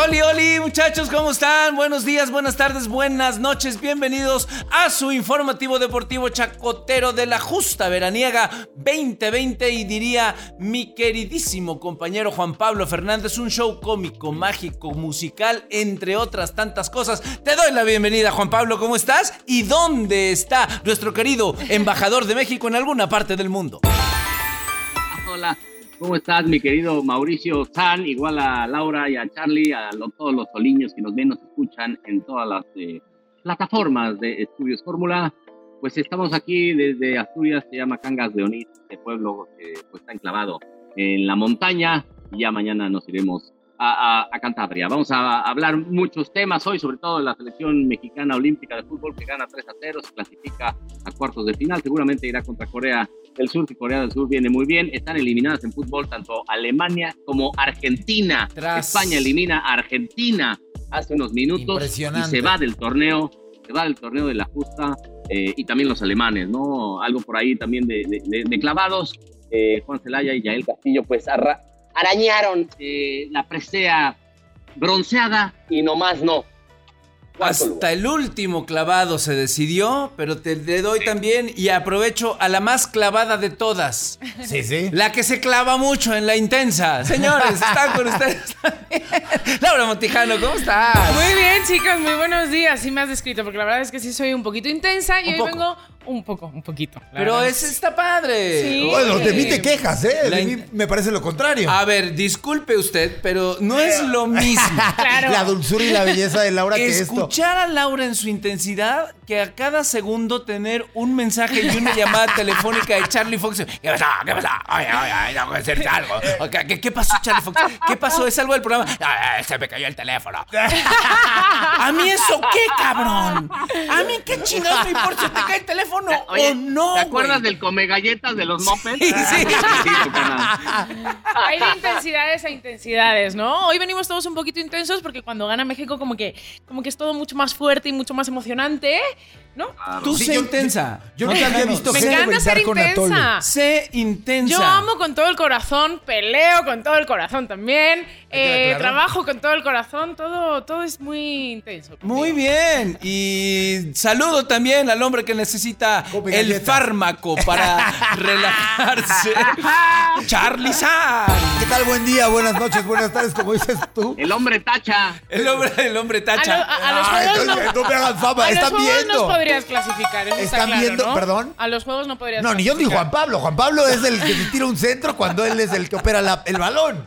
¡Holi, holi! Muchachos, ¿cómo están? Buenos días, buenas tardes, buenas noches. Bienvenidos a su informativo deportivo chacotero de la justa veraniega 2020 y diría mi queridísimo compañero Juan Pablo Fernández, un show cómico, mágico, musical, entre otras tantas cosas. Te doy la bienvenida, Juan Pablo, ¿cómo estás? ¿Y dónde está nuestro querido embajador de México en alguna parte del mundo? Hola. ¿Cómo estás, mi querido Mauricio San? Igual a Laura y a Charlie, a todos los soliños que nos ven, nos escuchan en todas las eh, plataformas de Estudios Fórmula. Pues estamos aquí desde Asturias, se llama Cangas de Onís, este pueblo que pues, está enclavado en la montaña. Y ya mañana nos iremos a, a, Cantabria. Vamos a hablar muchos temas hoy, sobre todo de la selección mexicana olímpica de fútbol que gana 3 a 0, se clasifica a cuartos de final, seguramente irá contra Corea el Sur, y Corea del Sur viene muy bien. Están eliminadas en fútbol tanto Alemania como Argentina. España elimina a Argentina hace unos minutos y se va del torneo, se va del torneo de la justa eh, y también los alemanes, ¿no? Algo por ahí también de, de, clavados. Eh, Juan Celaya y Yael Castillo, pues arañaron eh, la presea bronceada y nomás no. Hasta el último clavado se decidió, pero te le doy también y aprovecho a la más clavada de todas. Sí, sí. La que se clava mucho en la intensa. Señores, están con ustedes Laura Montijano, ¿cómo estás? Muy bien, chicos, muy buenos días. Sí me has descrito, porque la verdad es que sí soy un poquito intensa y hoy vengo un poco, un poquito. Pero ese está padre. Sí. Bueno, de mí te quejas, ¿eh? De mí me parece lo contrario. A ver, disculpe usted, pero no es lo mismo. claro. La dulzura y la belleza de Laura que esto. Escuchar a Laura en su intensidad que a cada segundo tener un mensaje y una llamada telefónica de Charlie Fox. ¿Qué pasó? ¿Qué pasó? Oye, oye, no puede ser algo. ¿Qué, ¿Qué, pasó, Charlie Fox? ¿Qué pasó? ¿Es algo del programa? se me cayó el teléfono. ¿A mí eso qué, cabrón? ¿A mí qué chingados me importa si te cae el teléfono? O no. ¿Te acuerdas del come galletas de los mopeds? Sí, sí. Hay de intensidades a intensidades, ¿no? Hoy venimos todos un poquito intensos porque cuando gana México como que, como que es todo mucho más fuerte y mucho más emocionante. ¿No? Tú sé intensa. Yo no te había visto Me encanta ser intensa. Sé intensa. Yo amo con todo el corazón, peleo con todo el corazón también, eh, trabajo con todo el corazón, todo, todo es muy intenso. Muy bien. Y saludo también al hombre que necesita el fármaco para relajarse. Charlie San. ¿Qué tal? Buen día, buenas noches, buenas tardes, como dices tú. El hombre tacha. El hombre, el hombre tacha. A, los juegos no, me hagan fama, están viendo podrías clasificar. Eso Están está viendo, ¿no? perdón. A los juegos no podrías No, ni yo ni Juan Pablo. Juan Pablo es el que tira un centro cuando él es el que opera la, el balón.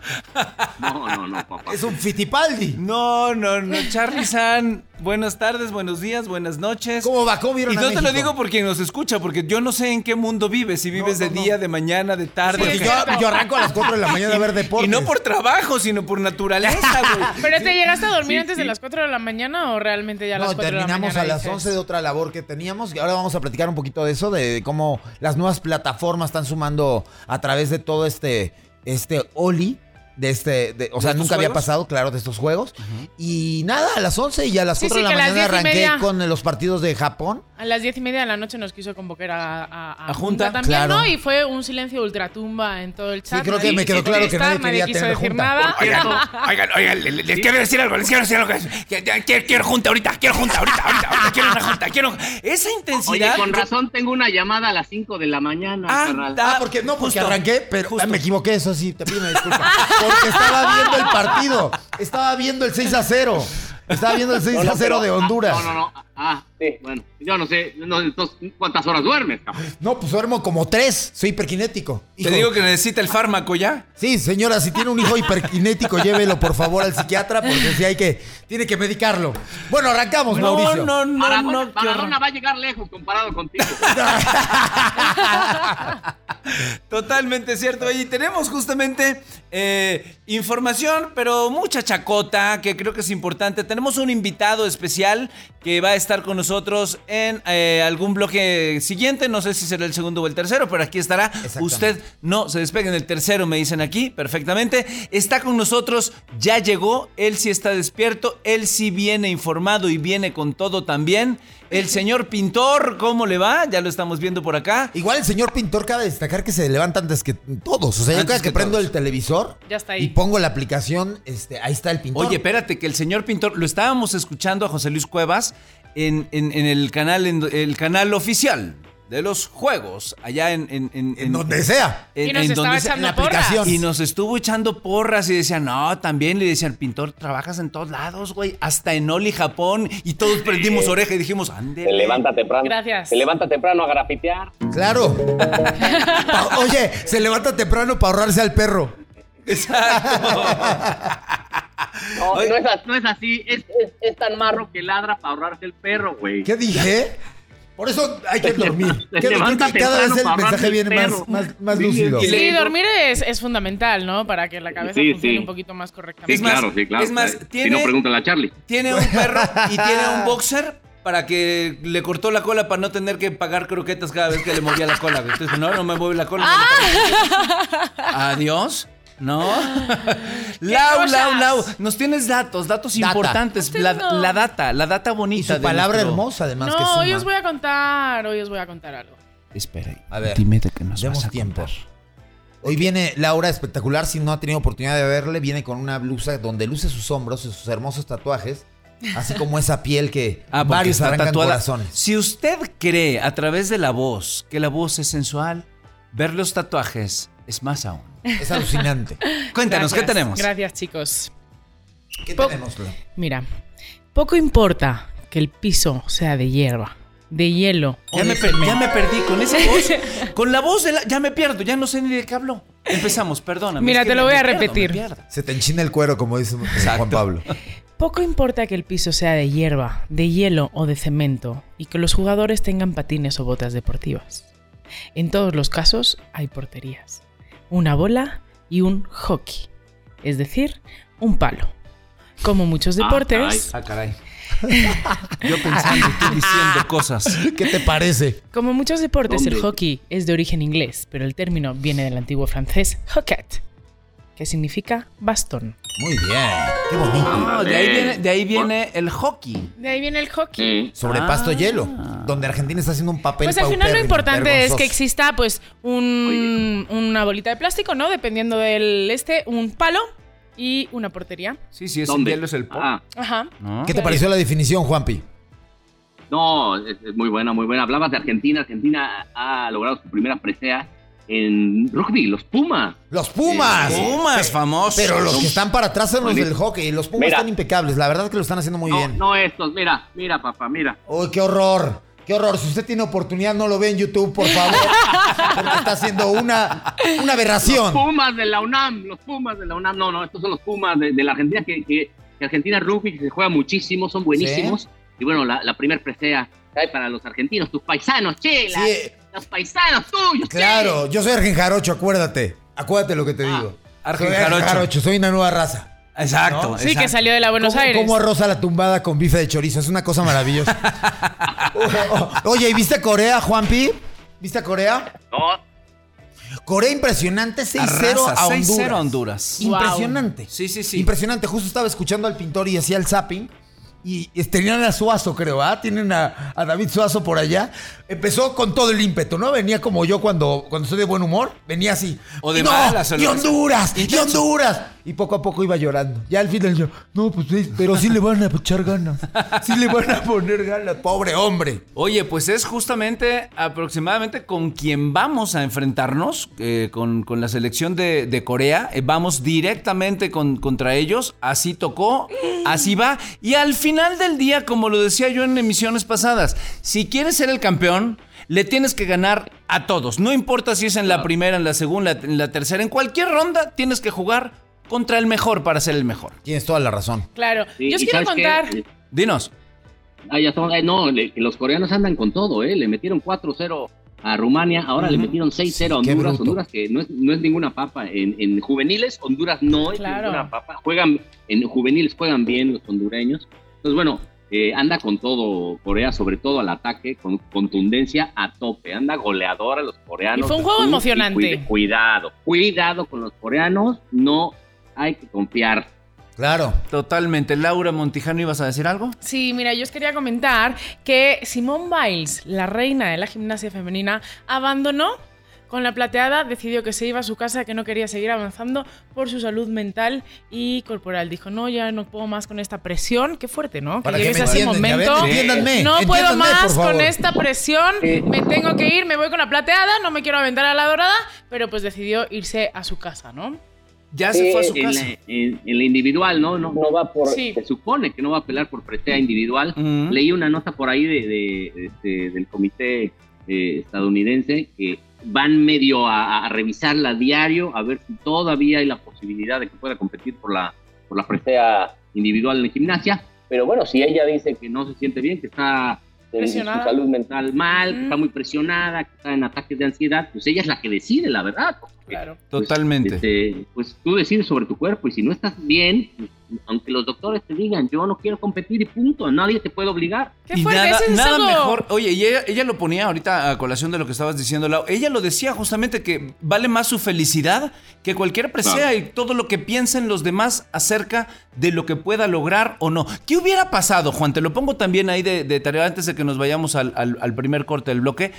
No, no, no, papá. Es un Fitipaldi. No, no, no. Charlie San, buenas tardes, buenos días, buenas noches. ¿Cómo va? ¿Cómo vieron Y a no te lo digo por quien nos escucha, porque yo no sé en qué mundo vives. Si vives No, de día, no. de mañana, de tarde. Porque yo, yo arranco a las 4 de la mañana a ver deportes. Y no por trabajo, sino por naturaleza, güey. ¿Pero te llegaste a dormir Sí, antes de sí. las 4 de la mañana o realmente ya a las No, 4 de la mañana? terminamos a las dices? 11 de otra labor que teníamos y ahora vamos a platicar un poquito de eso, de cómo las nuevas plataformas están sumando a través de todo este, este Oli. De este, de- o sea, nunca había juegos? pasado, claro, de estos juegos. Y nada, a las 11 y a las Sí, 4 sí, de la mañana 10 y arranqué media. con los partidos de Japón. A las 10 y media de la noche nos quiso convocar a, a, ¿A Junta? también, Claro. ¿no? Y fue un silencio ultratumba en todo el chat. creo que me quedó claro que nadie quería quiso tener decir Junta. nada. Oigan, oigan, oigan, les, les quiero decir algo, les quiero decir algo. Que- Quiero, junta ahorita, quiero junta ahorita, ahorita, ahorita, quiero una junta, quiero. Esa Oye, intensidad. con razón tengo una llamada a las 5 de la mañana, Ah, da- Ah, porque no, porque justo, arranqué, pero justo. ah, me equivoqué, eso sí, te pido una disculpa. Porque estaba viendo el partido. Estaba viendo el 6 a 0. Estaba viendo el 6 No, no, a 0 pero- de Honduras. No, no, no. Ah, sí, bueno. Yo no sé, no, entonces, ¿cuántas horas duermes, cabrón? No, pues duermo como tres. Soy hiperkinético. Te digo que necesita el fármaco ya. Sí, señora, si tiene un hijo hiperkinético, llévelo por favor al psiquiatra porque sí hay que, tiene que medicarlo. Bueno, arrancamos, No, Mauricio. no, no, Maradona, no. Maradona va a llegar lejos comparado contigo. Totalmente cierto. Y tenemos justamente eh, información, pero mucha chacota, que creo que es importante. Tenemos un invitado especial que va a estar con nosotros en eh, algún bloque siguiente. No sé si será el segundo o el tercero, pero aquí estará. Usted no se despegue en el tercero, me dicen aquí, perfectamente. Está con nosotros, ya llegó, él sí está despierto, él sí viene informado y viene con todo también. El señor pintor, ¿cómo le va? Ya lo estamos viendo por acá. Igual el señor pintor cabe destacar que se levanta antes que todos. O sea, yo cada que, que prendo todos. el televisor Ya está ahí. y pongo la aplicación, este, ahí está el pintor. Oye, espérate, que el señor pintor, lo estábamos escuchando a José Luis Cuevas en, en- en el canal, en el canal oficial de los juegos, allá en, en, en- en donde sea. en- Y nos en estaba donde sea- echando porras. aplicación. Y nos estuvo echando porras y decían, no, también le decían, pintor, trabajas en todos lados, güey, hasta en Oli, Japón. Y todos prendimos oreja y dijimos, ande. Se levanta temprano. Gracias. Se levanta temprano a grafitear. Claro. Pa- Oye, se levanta temprano para ahorrarse al perro. No, Oye. no es, no es así. Es, es- es tan marro que ladra para ahorrarse el perro, güey. ¿Qué dije? Por eso hay que dormir. Creo levanta que cada vez el mensaje viene más, más, más Sí, lúcido. Sí, dormir es, es fundamental, ¿no? Para que la cabeza Sí, funcione sí. un poquito más correctamente. Sí, Es más- claro, sí, claro. es más, Si tiene- no, pregúntale a Charlie. Tiene un perro y tiene un boxer para que le cortó la cola para no tener que pagar croquetas cada vez que le movía la cola. Entonces, no, no me mueve la cola. no paga. Adiós. ¿No? Lau? Lau, Lau. Nos tienes datos, datos Data. importantes. No La, data, la data Y bonita. su de palabra nuestro- hermosa, además, que No, suma. hoy os voy a contar, hoy os voy a contar algo. Espera, A ver, dime de que nos vas a tiempo. contar. Hoy viene Laura espectacular, si no ha tenido oportunidad de verle, viene con una blusa donde luce sus hombros y sus hermosos tatuajes, así como esa piel que Ah, varios arrancan tatuada. corazones. Si usted cree a través de la voz que la voz es sensual, ver los tatuajes es más aún. Es alucinante. Cuéntanos, ¿qué tenemos? Gracias, chicos. ¿Qué Po- tenemos? Mira, poco importa que el piso sea de hierba, de hielo o Ya de me, per- cemento. ya me perdí con esa voz. Con la voz de la. Ya me pierdo, ya no sé ni de qué habló. Empezamos, perdóname. Mira, es que te lo voy a pierdo, repetir. Se te enchina el cuero, como dice eh, Juan Pablo. Poco importa que el piso sea de hierba, de hielo o de cemento y que los jugadores tengan patines o botas deportivas. En todos los casos hay porterías, una bola y un hockey, es decir, un palo. Como muchos Ah, deportes, Ah, caray. Yo pensando y tú diciendo cosas. ¿Qué te parece? como muchos deportes, el ¿Dónde? hockey es de origen inglés, pero el término viene del antiguo francés hoquet, que significa bastón. Muy bien, qué bonito. Ah, de ahí viene, de ahí viene el hockey. De ahí viene el hockey. Sí. Sobre Ah. pasto hielo, donde Argentina está haciendo un papel Pues al final lo importante es que exista pues un- una bolita de plástico, ¿no? Dependiendo del este, un palo y una portería. Sí, sí, ese ¿Dónde? hielo es el pop. Ah, Ajá. ¿no? ¿Qué te pareció la definición, Juanpi? no, es, es muy buena, muy buena. Hablabas de Argentina. Argentina ha logrado su primera presea en rugby, los Pumas. ¡Los Pumas! Pumas, famosos. Pero los que están para atrás son los del hockey. Los Pumas Mira. están impecables. La verdad que lo están haciendo muy No, bien. no estos, mira, mira, papá, mira. ¡Uy, qué horror! ¡Qué horror! Si usted tiene oportunidad, no lo ve en YouTube, por favor. Porque está haciendo una, una aberración. Pumas de la UNAM, los Pumas de la UNAM. No, no, estos son los Pumas de, de la Argentina, que, que, que Argentina Rugby que se juega muchísimo, son buenísimos. Y bueno, la, la primer presea cae para los argentinos, tus paisanos, che, Sí. Los paisanos tuyos. Claro, yo soy Argen Jarocho, acuérdate. Acuérdate lo que te Ah, digo. Argen soy Jarocho. soy una nueva raza. Exacto. ¿No? Sí, que salió de la Buenos ¿Cómo, Aires. cómo arroza la tumbada con bife de chorizo? Es una cosa maravillosa. Oye, ¿y viste a Corea, Juanpi? ¿Viste a Corea? No, Corea impresionante, 6-0 Arrasa, a Honduras. 6-0 a Honduras. Wow. Impresionante. Sí, sí, sí. Impresionante. Justo estaba escuchando al pintor y hacía el zapping. Y tenían a Suazo, creo, ¿ah? Tienen a, a David Suazo por allá. Empezó con todo el ímpetu, ¿no? Venía como yo cuando, cuando estoy de buen humor. Venía así. O de no, malas, y. Honduras, y. Honduras. y poco a poco iba llorando. Ya al final yo, no, pues sí, pero sí le van a echar ganas. Sí le van a poner ganas, pobre hombre. Oye, pues es justamente aproximadamente con quien vamos a enfrentarnos, eh, con, con la selección de, de Corea. Eh, vamos directamente con- contra ellos. Así tocó, así va. Y al final del día, como lo decía yo en emisiones pasadas, si quieres ser el campeón, le tienes que ganar a todos. No importa si es en la primera, en la segunda, en la tercera, en cualquier ronda tienes que jugar contra el mejor para ser el mejor. Tienes toda la razón. Claro. Sí, Yo os quiero contar. Dinos. Ah, ya estamos- eh, no, le- los coreanos andan con todo, ¿eh? Le metieron 4-0 a Rumania, ahora le metieron 6-0 a Honduras. Honduras que no es, no es ninguna papa. En, en juveniles, Honduras no es Claro. ninguna papa. Juegan, en juveniles juegan bien los hondureños. Entonces, bueno, eh, anda con todo Corea, sobre todo al ataque, con contundencia a tope. Anda goleador a los coreanos. Y fue un juego emocionante. cuide- cuidado, cuidado con los coreanos. No hay que confiar. Claro. Totalmente. Laura Montijano, ¿ibas a decir algo? Sí, mira, yo os quería comentar que Simone Biles, la reina de la gimnasia femenina, abandonó con la plateada, decidió que se iba a su casa, que no quería seguir avanzando por su salud mental y corporal. Dijo, no, ya no puedo más con esta presión. Qué fuerte, ¿no? Que llegues a ese momento. entiéndanme, no puedo más con esta presión. Me tengo que ir, me voy con la plateada, no me quiero aventar a la dorada, pero pues decidió irse a su casa, ¿no? Ya se fue a su en, casa. la- en- en la individual, ¿no? No, no va por. Sí. Se supone que no va a pelear por presea individual. Ujú. Leí una nota por ahí de, de- este, del comité eh, estadounidense que van medio a, a revisarla a diario a ver si todavía hay la posibilidad de que pueda competir por la, por la presea individual en la gimnasia. Pero bueno, si ella dice que no se siente bien, que está en su Presionada. salud mental mal, que Mm. está muy presionada, que está en ataques de ansiedad, pues ella es la que decide, la verdad. porque Claro. pues, Totalmente. este, pues tú decides sobre tu cuerpo y si no estás bien, pues, aunque los doctores te digan yo no quiero competir y punto, nadie te puede obligar. Qué y fuerte, nada, es nada mejor. Oye, y ella, ella lo ponía ahorita a colación de lo que estabas diciendo, Lau. Ella lo decía justamente que vale más su felicidad que cualquier presea y todo lo que piensen los demás acerca de lo que pueda lograr o no. ¿Qué hubiera pasado, Juan? Te lo pongo también ahí de, de tarea antes de que nos vayamos al, al- al primer corte del bloque.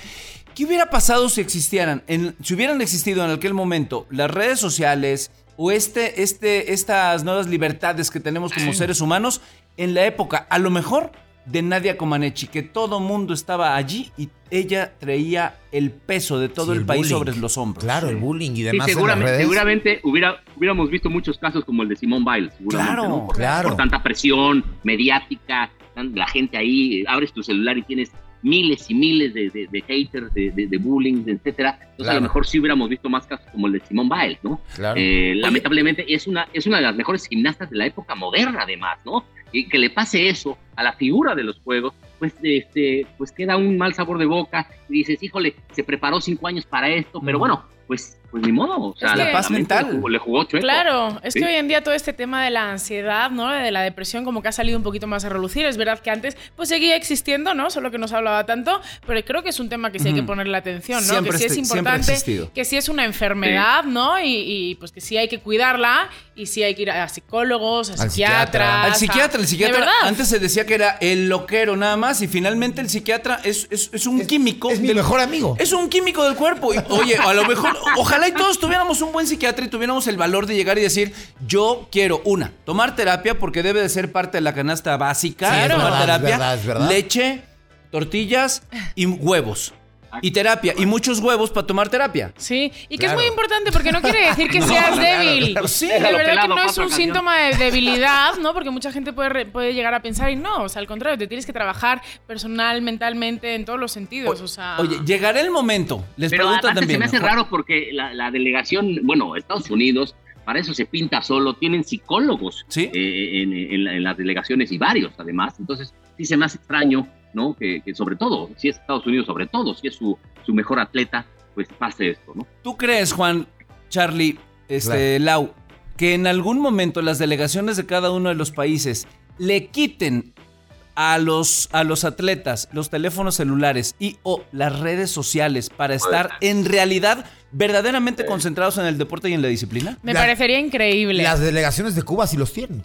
¿Qué hubiera pasado si existieran, en- si hubieran existido en aquel momento las redes sociales o este, este, estas nuevas libertades que tenemos como seres humanos en la época, a lo mejor de Nadia Comaneci, que todo mundo estaba allí y ella traía el peso de todo Sí, el, el país sobre los hombros. Claro, el bullying y Sí, demás. en las seguramente, redes. seguramente hubiera, hubiéramos visto muchos casos como el de Simón Biles, seguramente, Claro, ¿no? Por, claro. por tanta presión mediática, la gente ahí, abres tu celular y tienes miles y miles de, de- de haters, de, de, bullying, etcétera. Entonces a lo mejor sí hubiéramos visto más casos como el de Simón Biles, ¿no? Claro. Eh, lamentablemente es una, es una de las mejores gimnastas de la época moderna, además, ¿no? Y que le pase eso a la figura de los juegos, pues, este, pues queda un mal sabor de boca y dices, híjole, se preparó cinco años para esto, pero bueno, pues, pues ni modo. O sea, Es que- La paz mental. Le jugó, le jugó chueco. Claro, es Sí. que hoy en día todo este tema de la ansiedad, ¿no? De la depresión como que ha salido un poquito más a relucir. Es verdad que antes pues seguía existiendo, ¿no? Solo que no se hablaba tanto, pero creo que es un tema que sí hay que ponerle atención, ¿no? Siempre que sí es importante, que sí es una enfermedad, ¿no? Y, y, pues que sí hay que cuidarla y sí hay que ir a psicólogos, a Al psiquiatras. psiquiatra. Al psiquiatra, el a- psiquiatra De verdad. antes se decía que era el loquero nada más y finalmente el psiquiatra es, es- es un Es- químico. Es mi del- mejor amigo. Es un químico del cuerpo. Y, oye, a lo mejor, ojalá y todos tuviéramos un buen psiquiatra y tuviéramos el valor de llegar y decir, yo quiero una, tomar terapia porque debe de ser parte de la canasta básica. Sí, tomar verdad, es terapia, verdad, es verdad. leche, tortillas y huevos. Y terapia, y muchos huevos para tomar terapia. Sí, y que Claro. es muy importante porque no quiere decir que seas débil. claro. Sí, de verdad que pelado, no es un síntoma de debilidad, ¿no? Porque mucha gente puede, puede llegar a pensar y no, o sea, al contrario, te tienes que trabajar personal, mentalmente, en todos los sentidos, o sea... Oye, llegará el momento. Les Pero preguntan también. se me hace raro porque la, la delegación, bueno, Estados Unidos, para eso se pinta solo, tienen psicólogos Sí. eh, en, en en las delegaciones y varios además, entonces sí se me hace extraño, ¿no? Que, que sobre todo, si es Estados Unidos, sobre todo, si es su, su mejor atleta, pues pase esto, ¿no? ¿Tú crees, Juan, Charlie, este, Lau, que en algún momento las delegaciones de cada uno de los países le quiten a los, a los atletas los teléfonos celulares y o las redes sociales para estar en realidad verdaderamente concentrados en el deporte y en la disciplina? Me La- parecería increíble. Las delegaciones de Cuba sí los tienen.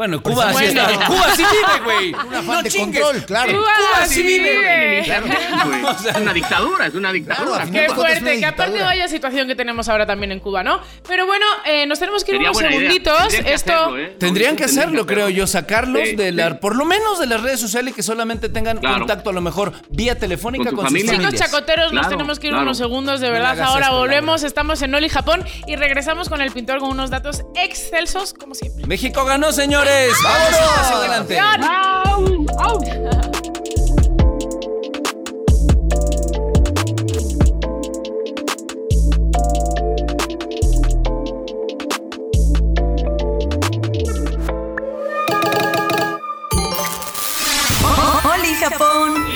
Bueno, Cuba sí Bueno. está. Cuba sí vive, güey. Un afán No de chingues. control, claro. Cuba Cuba sí sí vive, vive. Claro, güey. O sea, es una dictadura, es una dictadura. Qué fuerte, una que aparte vaya situación que tenemos ahora también en Cuba, ¿no? Pero bueno, eh, nos tenemos que ir Sería unos segunditos. Tendrían que Esto. hacerlo, ¿eh? Tendrían que hacerlo, creo yo, sacarlos Sí, de la, sí. por lo menos de las redes sociales y que solamente tengan Claro. contacto a lo mejor vía telefónica Con con, su sus familia. Chicos familias. chacoteros, nos tenemos que ir claro. unos segundos, de verdad. Ahora volvemos, estamos en Oli Japón y regresamos con el pintor con unos datos excelsos, como siempre. México ganó, señores. Vamos hacia adelante. ¡Au! ¡Au! Oli Japón.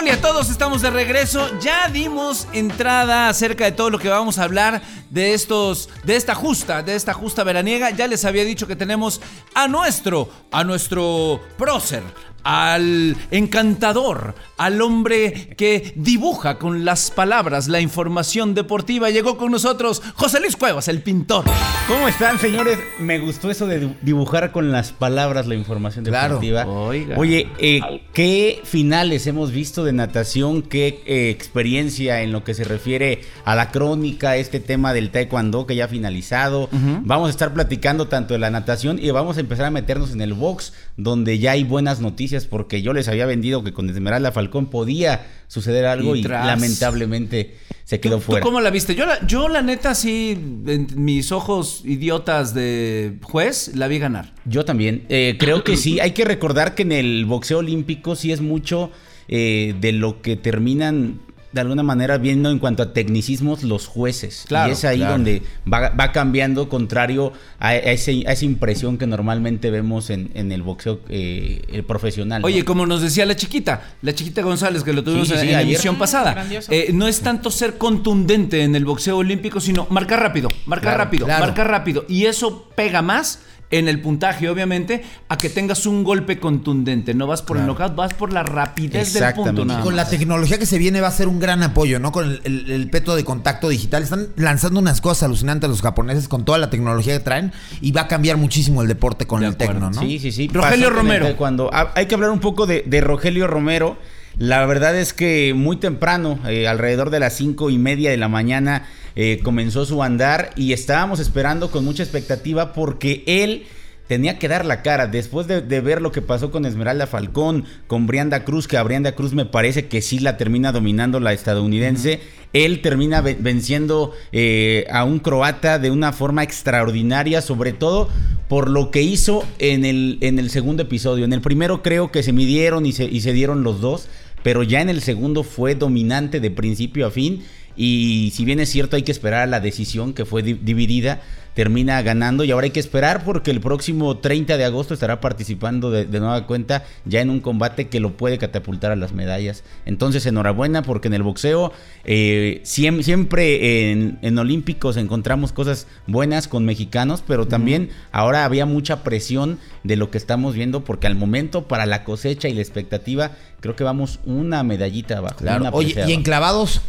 Hola a todos, estamos de regreso. Ya dimos entrada acerca de todo lo que vamos a hablar de estos, de esta justa, de esta justa veraniega. Ya les había dicho que tenemos a nuestro, a nuestro prócer, al encantador, al hombre que dibuja con las palabras la información deportiva. Llegó con nosotros José Luis Cuevas, el pintor. ¿Cómo están, señores? Me gustó eso de dibujar con las palabras la información Claro. deportiva. Oiga. Oye, eh, ¿qué finales hemos visto de natación? ¿Qué eh, experiencia en lo que se refiere a la crónica, este tema del taekwondo que ya ha finalizado? Vamos a estar platicando tanto de la natación y vamos a empezar a meternos en el box, donde ya hay buenas noticias, porque yo les había vendido que con Esmeralda Falcón podía suceder algo Y lamentablemente se quedó ¿Tú, fuera. ¿Tú cómo la viste? Yo la, yo la neta sí, en mis ojos idiotas de juez, la vi ganar. Yo también. Eh, creo que sí. Hay que recordar que en el boxeo olímpico sí es mucho eh, de lo que terminan de alguna manera viendo en cuanto a tecnicismos los jueces. Claro, y es ahí claro. donde va, va cambiando contrario a, a ese- a esa impresión que normalmente vemos en, en el boxeo eh, el profesional. ¿no? Oye, como nos decía la chiquita, la chiquita González, que lo tuvimos Sí, sí, en, sí, en la emisión pasada, Grandioso. eh, no es tanto ser contundente en el boxeo olímpico, sino marcar rápido, marcar Claro, rápido, claro. marcar rápido. Y eso pega más en el puntaje, obviamente, a que tengas un golpe contundente. No vas por el knockout, vas por la rapidez del Exactamente. punto. Y nada Con la tecnología que se viene va a ser un gran apoyo, ¿no? Con el, el- el peto de contacto digital. Están lanzando unas cosas alucinantes los japoneses con toda la tecnología que traen y va a cambiar muchísimo el deporte con De el acuerdo. tecno, ¿no? Sí, sí, sí. Rogelio Romero. Cuando hay que hablar un poco de, de Rogelio Romero. La verdad es que muy temprano, eh, alrededor de las cinco y media de la mañana, eh, comenzó su andar y estábamos esperando con mucha expectativa porque él tenía que dar la cara después de, de ver lo que pasó con Esmeralda Falcón, con Brianda Cruz, que a Brianda Cruz me parece que sí la termina dominando la estadounidense. Él termina ve- venciendo eh, a un croata de una forma extraordinaria, sobre todo por lo que hizo en el, en el segundo episodio. En el primero creo que se midieron y se, y se dieron los dos, pero ya en el segundo fue dominante de principio a fin. Y si bien es cierto, hay que esperar a la decisión que fue di- dividida, termina ganando. Y ahora hay que esperar porque el próximo 30 de agosto estará participando de, de nueva cuenta ya en un combate que lo puede catapultar a las medallas. Entonces, enhorabuena porque en el boxeo eh, siem- siempre en, en Olímpicos encontramos cosas buenas con mexicanos, pero también ahora había mucha presión de lo que estamos viendo porque al momento para la cosecha y la expectativa creo que vamos una medallita abajo. Claro. una Oye, y enclavados.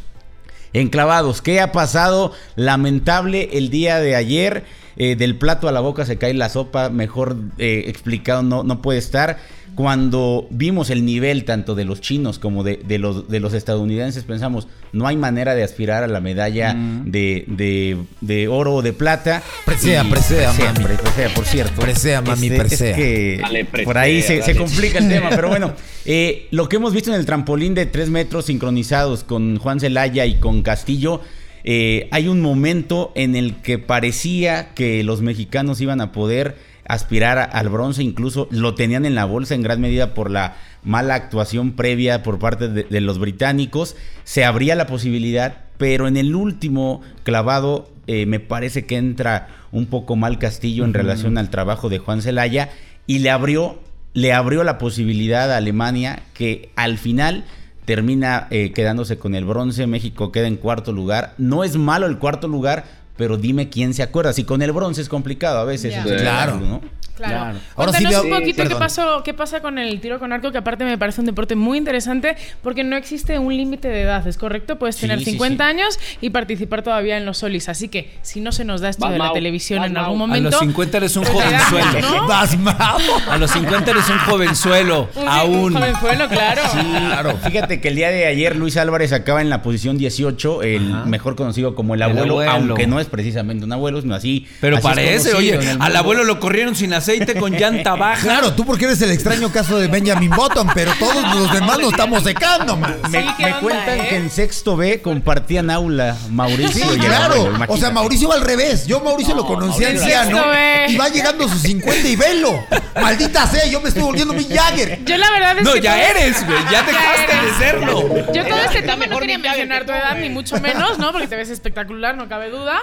Enclavados, ¿qué ha pasado? Lamentable el día de ayer. eh, del plato a la boca se cae la sopa, mejor eh, explicado no, no puede estar. Cuando vimos el nivel tanto de los chinos como de, de los, de los estadounidenses, pensamos, no hay manera de aspirar a la medalla de, de- de oro o de plata. Presea, Y- presea, mami. pre- presea, por cierto. Presea, mami, Este, presea. Es que Dale, presea, por ahí se, complica el tema, pero bueno, eh, lo que hemos visto en el trampolín de 3 metros sincronizados con Juan Celaya y con Castillo, eh, hay un momento en el que parecía que los mexicanos iban a poder aspirar al bronce, incluso lo tenían en la bolsa en gran medida por la mala actuación previa por parte de, de los británicos, se abría la posibilidad, pero en el último clavado eh, me parece que entra un poco mal Castillo en relación al trabajo de Juan Celaya y le abrió, le abrió la posibilidad a Alemania que al final termina eh, quedándose con el bronce. México queda en cuarto lugar. No es malo el cuarto lugar, pero dime quién se acuerda. Si con el bronce es complicado a veces. Claro. ¿no? Claro. Claro. Ahora sí un poquito qué, perdón. pasó, qué pasa con el tiro con arco, que aparte me parece un deporte muy interesante porque no existe un límite de edad, ¿es correcto? Puedes Sí, tener sí, 50 sí. años y participar todavía en los solis. Así que si no se nos da esto Vas, de la Mau, televisión vas, en Mau. algún A A momento. los 50 eres un jovenzuelo. ¿no? A los 50 eres un jovenzuelo. Un, Aún. un jovenzuelo, claro. Claro. Fíjate que el día de ayer Luis Álvarez acaba en la posición 18, el mejor conocido como el El abuelo, abuelo. aunque no es precisamente un abuelo, sino así. Pero así parece, oye, al abuelo lo corrieron sin aceite con llanta baja. Claro, tú porque eres el extraño caso de Benjamin Button, pero todos los demás nos estamos secando, man. Me, Sí, ¿qué me onda, cuentan eh? que en sexto B compartían aula Mauricio Sí, y claro. abuelo, O sea. Mauricio va al revés. Yo Mauricio lo conocí Mauricio anciano y va llegando a sus 50 y velo. Maldita sea, yo me estoy volviendo mi Jagger. Yo la verdad es No, que ya eres, güey. Ya dejaste de serlo. Yo todo este tema no quería mencionar tu edad, ni mucho menos, ¿no? Porque te ves espectacular, no cabe duda.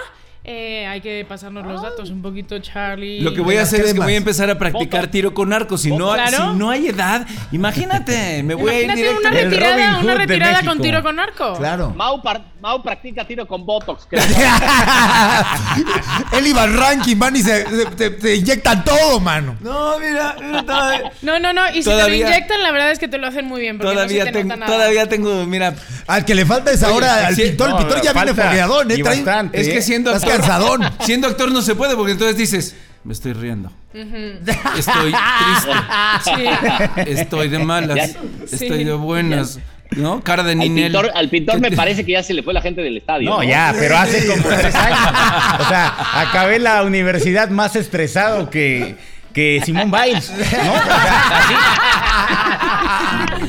Eh, hay que pasarnos los datos un poquito, Charlie. Lo que voy a hacer es que voy a empezar a practicar Voto. tiro con arco. Si no, Claro. si no hay edad, imagínate, me voy a ir una retirada, Robin una retirada con tiro con arco. Claro. Mau, par- Mau practica tiro con Botox. creo. Él iba al ranking, man, y se, se- te- te inyectan todo, mano. No, mira, todavía, No, no, no. Y si te Todavía- lo inyectan, la verdad es que te lo hacen muy bien. Porque todavía, no se te tengo, nota nada. todavía tengo, mira, Al que le falta es ahora al sí, pintor. no, el pintor ya viene fogueadón, ¿eh? bastante. es que ¿eh? siendo actor, cansadón. siendo actor no se puede porque entonces dices, me estoy riendo. Estoy triste. Sí. Estoy de malas. Ya- Estoy Sí. de buenas. ¿No? Cara de Al Ninel. pintor, al pintor ¿Qué me parece que ya se le fue la gente del estadio. No, ya, pero hace como tres años. O sea, acabé la universidad más estresado que, que Simón Biles, ¿no? O sea, así.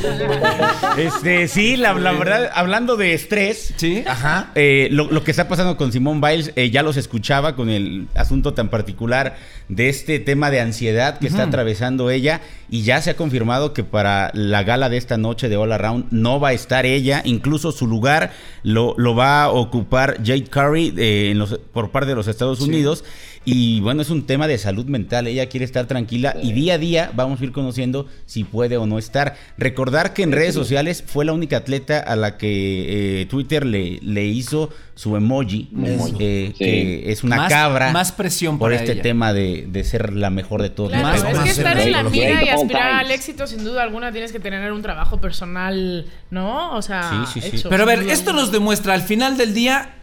Este, sí, la, la verdad, hablando de estrés, Sí. Ajá. eh, lo, lo que está pasando con Simón Biles, eh, ya los escuchaba con el asunto tan particular de este tema de ansiedad que está atravesando ella y ya se ha confirmado que para la gala de esta noche de All Around no va a estar ella, incluso su lugar lo, lo va a ocupar Jade Curry eh, en los- por parte de los Estados Unidos y bueno, es un tema de salud mental, ella quiere estar tranquila y día a día vamos a ir conociendo si puede o no estar. Recordar que en redes sociales fue la única atleta a la que eh, Twitter le, le hizo su emoji, eh, Sí. que es una Más- cabra. más presión por para este ella. tema de, de ser la mejor de todos. Claro, Más- es más que estar en la mira y all aspirar al éxito, sin duda alguna, tienes que tener un trabajo personal, ¿no? O sea, Sí, sí, sí. hecho, Pero a ver, duda esto nos demuestra al final del día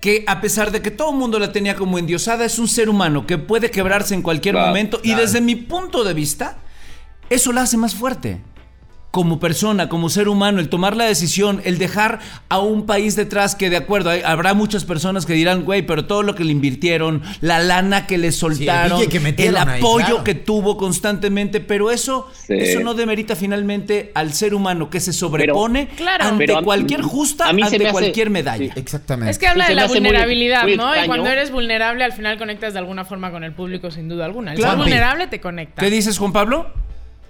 que a pesar de que todo el mundo la tenía como endiosada, es un ser humano que puede quebrarse en cualquier Claro, momento y desde mi punto de vista, eso la hace más fuerte. Como persona, como ser humano, el tomar la decisión, el dejar a un país detrás que de acuerdo, hay- habrá muchas personas que dirán, güey, pero todo lo que le invirtieron, la lana que le soltaron, que el ahí, apoyo claro. que tuvo constantemente, pero eso, Sí. eso no demerita finalmente al ser humano que se sobrepone Claro. ante Pero a- cualquier justa, a mí se ante me hace- cualquier medalla. sí. Exactamente. Es que habla de la muy- vulnerabilidad, muy ¿no? Y cuando eres vulnerable, al final conectas de alguna forma con el público, sin duda alguna. El Claro. ser vulnerable te conecta. ¿Qué dices, Juan Pablo?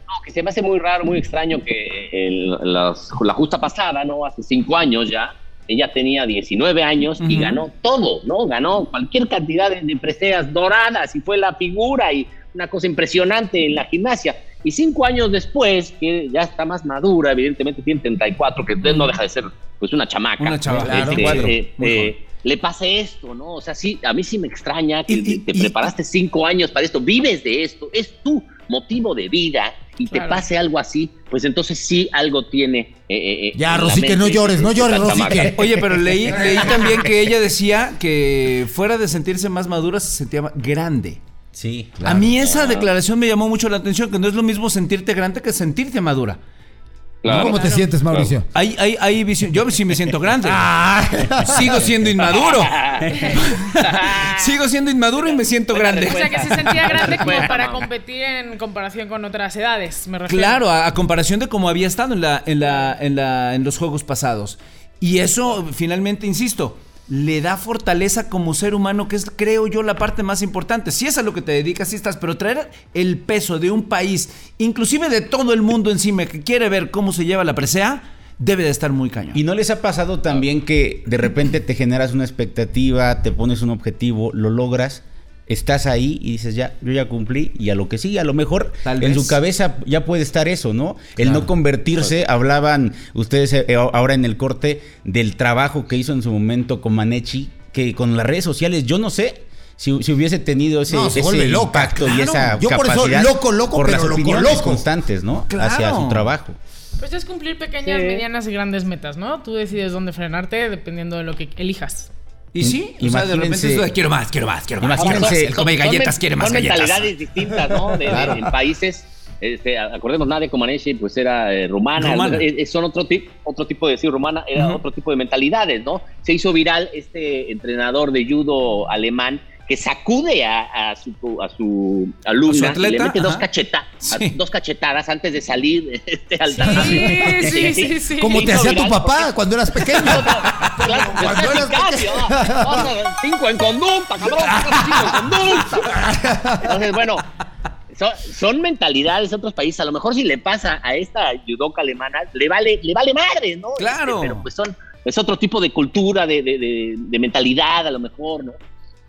No, que se me hace muy raro, muy extraño que el- las- la justa pasada, ¿no? Hace cinco años ya, ella tenía 19 años y ganó todo, ¿no? Ganó cualquier cantidad de, de preseas doradas y fue la figura y una cosa impresionante en la gimnasia. Y cinco años después, que ya está más madura, evidentemente tiene 34, que no deja de ser pues una chamaca. Una chava, Este, claro. 24, eh, eh, le pasa esto, ¿no? O sea, sí, a mí sí me extraña que Y- y- te y- preparaste cinco años para esto, vives de esto, es tu motivo de vida y Claro. te pase algo así, pues entonces sí algo tiene. eh, eh, eh, Ya, Rosique, no llores, no llores. Rosique. Oye, pero leí, leí también que ella decía que fuera de sentirse más madura se sentía ma- grande. Sí. A mí esa declaración me llamó mucho la atención, que no es lo mismo sentirte grande que sentirte madura. Claro. ¿Cómo te sientes, Mauricio? Hay, hay, hay visión. Yo sí me siento grande. Ah. Sigo siendo inmaduro. Sigo siendo inmaduro y me siento grande. O sea, que se sentía grande como para competir en comparación con otras edades, me refiero. Claro, a, a comparación de cómo había estado en, la, en, la, en, la, en los juegos pasados. Y eso, finalmente, insisto, le da fortaleza como ser humano, que es, creo yo, la parte más importante. Si es a lo que te dedicas, sí estás, pero traer el peso de un país, inclusive de todo el mundo encima, que quiere ver cómo se lleva la presea, debe de estar muy cañón. ¿Y no les ha pasado también que de repente te generas una expectativa, te pones un objetivo, lo logras, estás ahí y dices, ya, yo ya cumplí y a lo que sigue, a lo mejor Tal en vez. su cabeza ya puede estar eso, ¿no? El Claro. no convertirse, hablaban ustedes eh, ahora en el corte del trabajo que hizo en su momento con Manechi, que con las redes sociales, yo no sé si, si hubiese tenido ese, No, se ese impacto y claro. esa Yo por eso, capacidad loco, loco, por pero las loco, opiniones loco. constantes, ¿no? Claro. Hacia su trabajo. Pues es cumplir pequeñas, Sí. medianas y grandes metas, ¿no? Tú decides dónde frenarte dependiendo de lo que elijas. Y sí, o sea, de repente quiero más, quiero más, quiero más. Imagínense- Ahora, el come galletas quiere más son galletas. mentalidades distintas, ¿no? De, de- Claro. en países. Este, acordemos, Nadia Comaneci, pues era eh, rumana. Rumana. Eh, son otro, tipo otro tipo de decir rumana, era otro tipo de mentalidades, ¿no? Se hizo viral este entrenador de judo alemán que sacude a, a su, a su alumna ¿A su y le mete dos, cacheta- Sí. dos cachetadas antes de salir este, al Sí, sí, sí, sí. Como te hacía tu papá cuando eras pequeño. Claro, Cuando eras ver, cinco en conducta, cabrón. Cinco en conducta. Entonces, bueno, son, son mentalidades de otros países. A lo mejor si le pasa a esta judoka alemana, le vale, le vale madre, ¿no? Claro. Este, pero pues son, es otro tipo de cultura, de, de, de, de mentalidad, a lo mejor, ¿no?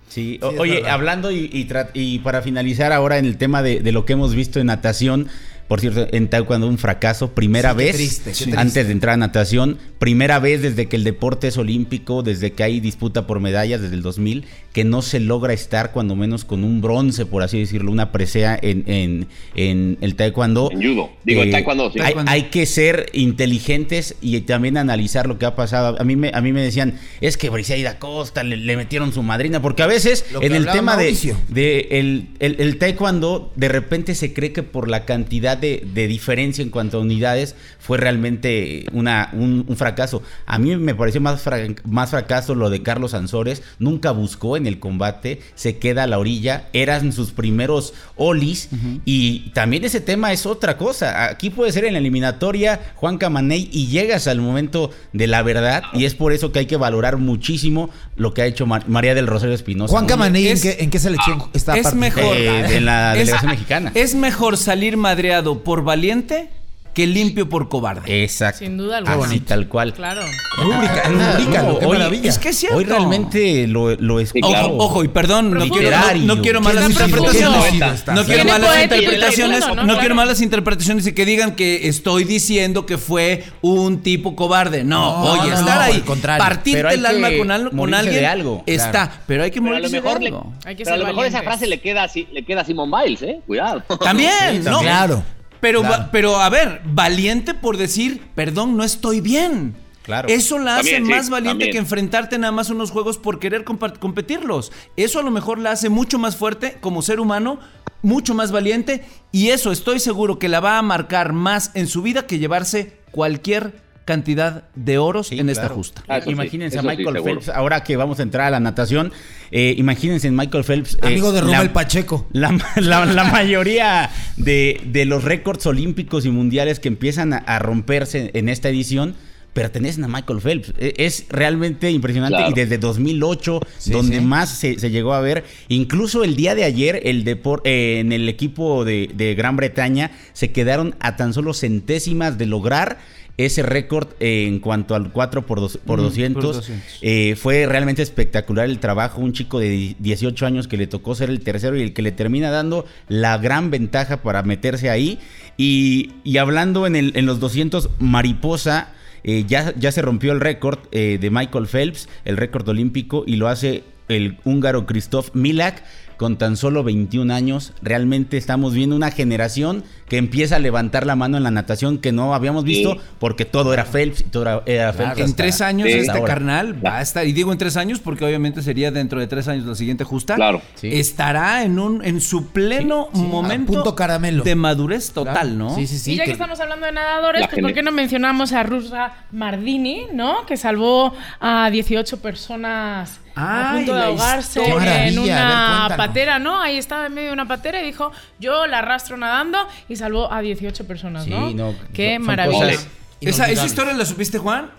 Sí, oye, hablando y, y para finalizar ahora en el tema de, de lo que hemos visto en natación, por cierto, en taekwondo un fracaso, primera Sí, qué vez, triste, qué sí, triste. antes de entrar a natación, primera vez desde que el deporte es olímpico, desde que hay disputa por medallas desde el 2000, que no se logra estar cuando menos con un bronce, por así decirlo, una presea en, en, en el taekwondo. En judo. Digo, en Eh, taekwondo, sí. Hay, Taekwondo. hay que ser inteligentes y también analizar lo que ha pasado. A mí me, a mí me decían, es que Briseida Costa le, le metieron su madrina, porque a veces en el tema de, Mauricio. de el, el- el taekwondo, de repente se cree que por la cantidad de, de diferencia en cuanto a unidades fue realmente una, un, un fracaso. A mí me pareció más, fra- más fracaso lo de Carlos Ansores, nunca buscó en el combate, se queda a la orilla, eran sus primeros olis y también ese tema es otra cosa. Aquí puede ser en la eliminatoria Juan Camaney y llegas al momento de la verdad y es por eso que hay que valorar muchísimo lo que ha hecho Mar- María del Rosario Espinosa. Juan. Camaney, ¿en es- qué, en qué selección está? es mejor. Eh, en la Es- delegación mexicana. Es mejor salir madreado por valiente que limpio por cobarde. Exacto. Sin duda Así alguna. tal cual. Claro. Rúbrica, rúbricalo, qué Hoy- maravilla. es que es cierto. Hoy realmente lo, lo es. Sí, claro. Ojo, ojo, y perdón, no quiero, no, no quiero malas interpretaciones. No quiero malas interpretaciones. No ¿no? quiero malas interpretaciones y que digan que estoy diciendo que fue un tipo cobarde. No, No, oye, no, estar no, ahí, partirte el alma con, al- con morirse alguien de algo, está, claro. pero hay que Pero a lo morirse mejor, de le, algo. Hay que pero a lo mejor esa frase le queda, así, le queda a Simone Biles, ¿eh? Cuidado. También, ¿no? Claro. Pero, Claro. va- pero a ver, valiente por decir, perdón, no estoy bien. Claro. Eso la hace También, sí, más valiente también. que enfrentarte nada más a unos juegos por querer competirlos. Eso a lo mejor la hace mucho más fuerte como ser humano, mucho más valiente y eso estoy seguro que la va a marcar más en su vida que llevarse cualquier cantidad de oros Sí, en esta claro. justa. Ah, sí, imagínense a Michael. Phelps, ahora que vamos a entrar a la natación, eh, imagínense en Michael Phelps. eh, Amigo de la- Rommel Pacheco. La, la- la mayoría de, de los récords olímpicos y mundiales que empiezan a, a romperse en esta edición pertenecen a Michael Phelps. E- Es realmente impresionante Claro. y desde 2008, Sí, donde sí. más se, se llegó a ver, incluso el día de ayer, el depor- eh, en el equipo de, de Gran Bretaña se quedaron a tan solo centésimas de lograr ese récord en cuanto al 4 por, dos- por Mm, 200. por 200. Eh, fue realmente espectacular el trabajo. Un chico de 18 años que le tocó ser el tercero y el que le termina dando la gran ventaja para meterse ahí. Y, y hablando en, el- en los 200, Mariposa. eh, ya, ya se rompió el récord eh, de Michael Phelps, el récord olímpico, y lo hace el húngaro Christoph Milak con tan solo 21 años. Realmente estamos viendo una generación que empieza a levantar la mano en la natación que no habíamos visto Sí. porque todo era Phelps y todo era, era Phelps. En tres años Sí. este carnal va a estar, y digo en tres años porque obviamente sería dentro de tres años la siguiente justa. Claro. Sí. Estará en un en su pleno Sí, sí, momento punto caramelo. de madurez total, Claro. ¿no? Sí, sí, sí. y ya que, que- estamos hablando de nadadores, pues ¿por qué no mencionamos a Rusa Mardini, ¿no? Que salvó a 18 personas a punto de ahogarse en ver, una cuéntanos. patera, ¿no? Ahí estaba en medio de una patera y dijo, yo la arrastro nadando y salvó a 18 personas, Sí, ¿no? no, Qué son- maravilla. cosas- Esa, esa historia la supiste, Juan.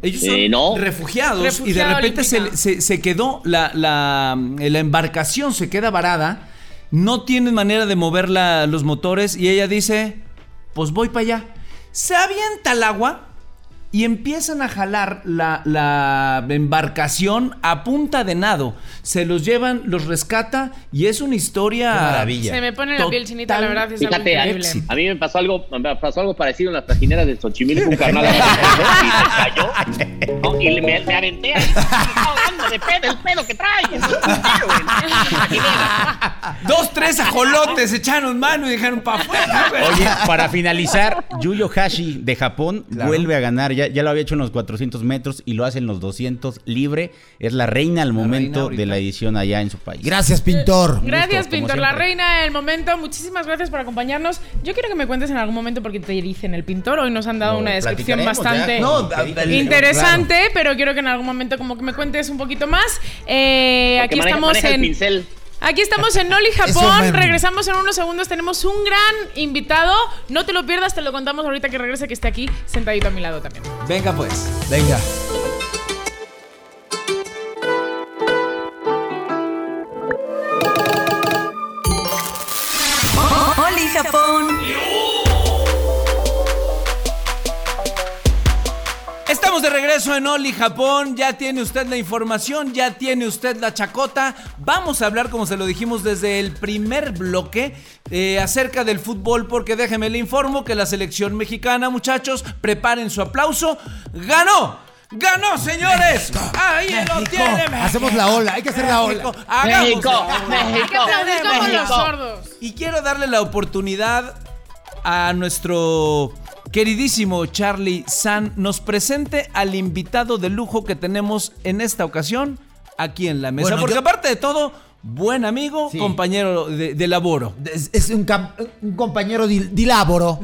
Ellos son Eh, no. refugiados y de repente se, se- se quedó la, la, la embarcación, se queda varada, no tienen manera de mover la- los motores y ella dice, pues voy para allá. Se avienta al agua y empiezan a jalar la, la embarcación a punta de nado. Se los llevan, los rescata y es una historia... Qué maravilla. Se me pone la piel chinita, la verdad, es algo Fíjate, a, increíble. a mí me pasó algo, me pasó algo parecido en las trajineras de Xochimilco, un carnal y se cayó. No, y le- me, me aventé ahí, me de pedo, el pedo que trae. Dos, tres ajolotes echaron mano y dejaron para afuera. Oye, para finalizar, Yuyo Hashi de Japón vuelve a ganar. Ya, ya lo había hecho en los 400 metros y lo hace en los 200 libre. Es la reina al momento de la edición allá en su país. Gracias, pintor. Gracias, Gusto, Pintor, la reina del momento. Muchísimas gracias por acompañarnos. Yo quiero que me cuentes en algún momento porque te dicen el pintor. Hoy nos han dado una descripción bastante. No, interesante, pero quiero que en algún momento como que me cuentes un poquito más. Eh, aquí maneja- estamos maneja el en pincel. Aquí estamos en Oli Eso, Japón. Regresamos en unos segundos. Tenemos un gran invitado. No te lo pierdas, te lo contamos ahorita que regrese, que esté aquí sentadito a mi lado también. Venga, pues. Venga. Oli Japón. Estamos de regreso en Oli Japón. Ya tiene usted la información, ya tiene usted la chacota. Vamos a hablar, como se lo dijimos desde el primer bloque, eh, acerca del fútbol, porque déjeme le informo que la selección mexicana, muchachos, preparen su aplauso. ¡Ganó! ¡Ganó, señores! ¡Ahí lo tiene! México. Hacemos la ola, hay que hacer la ola. México, hagamos México, la ola. México, Hay que aplaudir como México. los sordos. Y quiero darle la oportunidad a nuestro queridísimo Charlie San nos presente al invitado de lujo que tenemos en esta ocasión aquí en la mesa. Bueno, Porque yo- aparte de todo, buen amigo, Sí. compañero de, de laboro. Es, es un, cam- un compañero di, di laboro.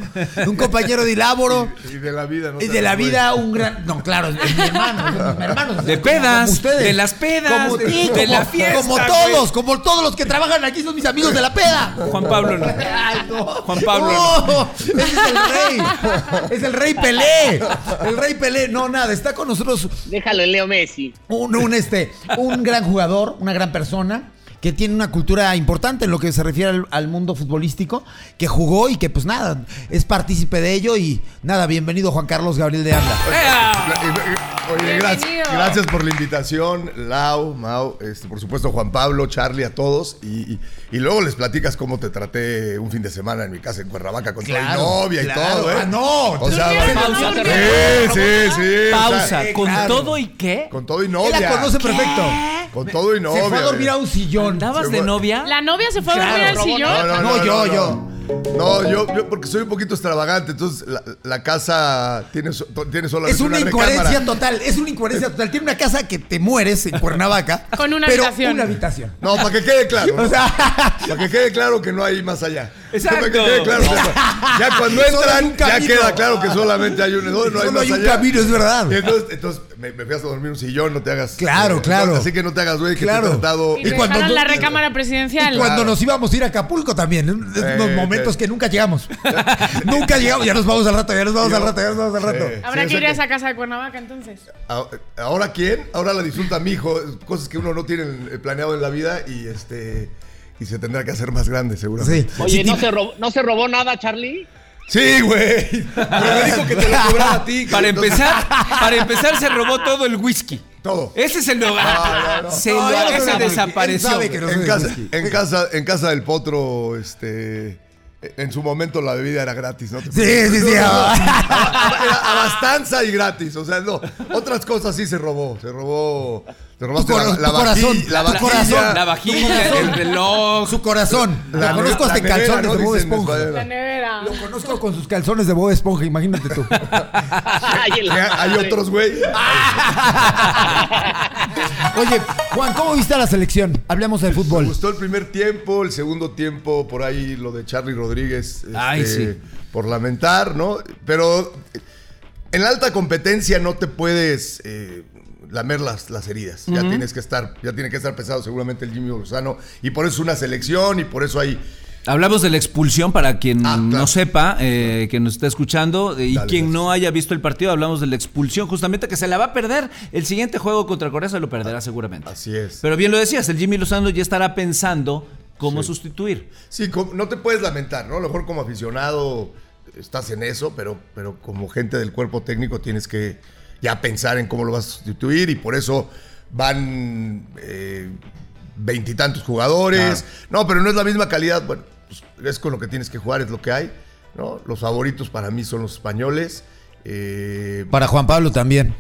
Un compañero di laboro. Y de la vida, ¿no? Y de la vida un gran. No, claro, es mi hermano. es mi hermano De como- pedas, como ustedes. de las pedas, Como, de- sí, de como- la fiesta, Como güey. todos, como todos los que trabajan aquí son mis amigos de la peda. Juan Pablo no. Ay, no. Juan Pablo No, ese es el rey. Es el rey Pelé. El rey Pelé. No, nada, está con nosotros Déjalo en Leo Messi. un, un, este, un gran jugador, una gran persona que tiene una cultura importante en lo que se refiere al, al mundo futbolístico, que jugó y que pues nada, es partícipe de ello y nada, bienvenido Juan Carlos Gabriel de Anda. Oye, gracias, gracias por la invitación, Lau, Mau, este, por supuesto Juan Pablo, Charlie, a todos. Y, y- y luego les platicas cómo te traté un fin de semana en mi casa en Cuernavaca con toda mi Claro, novia claro. y todo, ¿eh? Ah, no, O sea, novia, sí, sí, sí. o Pausa, sea, ¿con claro. todo y qué? con todo y Él novia. la conoce perfecto. Con todo y novia. Se fue a dormir a un sillón. ¿Andabas de novia? La novia se fue a dormir al sillón. No, yo, yo. No, yo, yo porque soy un poquito extravagante, entonces la, la casa tiene, so- tiene solamente Es una una incoherencia recámara. total, es una incoherencia total. Tiene una casa que te mueres en Cuernavaca. Con una pero habitación. Una habitación. No, para que quede claro. O sea, Para que quede claro que no hay más allá. Exacto. Para que quede claro. ya cuando entran, ya queda claro que solamente hay un. No, no hay Solo más hay un allá. camino, es verdad. Entonces me, me fui a dormir un sillón, no te hagas. Claro, eh, claro. no, así que no te hagas, güey, que Claro. te he tratado. Y, Y cuando la recámara presidencial. Y cuando nos íbamos a ir a Acapulco también, en unos momentos que nunca llegamos. nunca llegamos, ya nos vamos al rato, ya nos vamos Yo- al rato, ya nos vamos al rato. Habrá Sí, que ir a esa casa de Cuernavaca entonces. ¿Ahora quién? Ahora la disfruta mi hijo. Cosas que uno no tiene eh, planeado en la vida y este. Y se tendrá que hacer más grande, seguramente. Sí. Oye, ¿no se, robó, ¿no se robó nada, Charlie? Sí, güey. Pero me dijo que te lo cobraba a ti. Para empezar, para empezar se robó todo el whisky. Todo. Ese No, no, no. Se lo no desapareció. Él sabe que no soy en casa, en casa, en casa del potro, este. En su momento la bebida era gratis, ¿no? Sí, sí, sí. Era abastanza y gratis. O sea, no. Otras cosas sí se robó. Se robó. Te robaste Tu la, la tu corazón, vajilla- la tu vajilla. corazón. La vajilla, el reloj. Su corazón. La Lo conozco hasta en calzones ¿no? de Bob Esponja. español. La nevera. Lo conozco con sus calzones de Bob Esponja, imagínate tú. Hay hay otros, güey. Oye, Juan, ¿cómo viste a la selección? Hablemos de Me fútbol. gustó el primer tiempo, el segundo tiempo, por ahí lo de Charlie Rodríguez. este, Ay, sí. Por lamentar, ¿no? Pero en la alta competencia no te puedes eh, lamer las, las heridas. Ya tienes que estar, ya tiene que estar pesado seguramente el Jimmy Lozano. Y por eso es una selección y por eso hay. Hablamos de la expulsión para quien Ah, claro. no sepa, eh, que nos está escuchando, eh, y Dale, quien gracias. no haya visto el partido, hablamos de la expulsión, justamente que se la va a perder. El siguiente juego contra Corea se lo perderá seguramente. Así es. Pero bien lo decías, el Jimmy Lozano ya estará pensando cómo sustituir. Sí, no te puedes lamentar, ¿no? A lo mejor como aficionado estás en eso, pero, pero como gente del cuerpo técnico tienes que ya pensar en cómo lo vas a sustituir y por eso van eh, veintitantos jugadores. No, pero no es la misma calidad. Bueno, pues es con lo que tienes que jugar, es lo que hay. ¿no? Los favoritos para mí son los españoles. Eh, Para Juan Pablo también.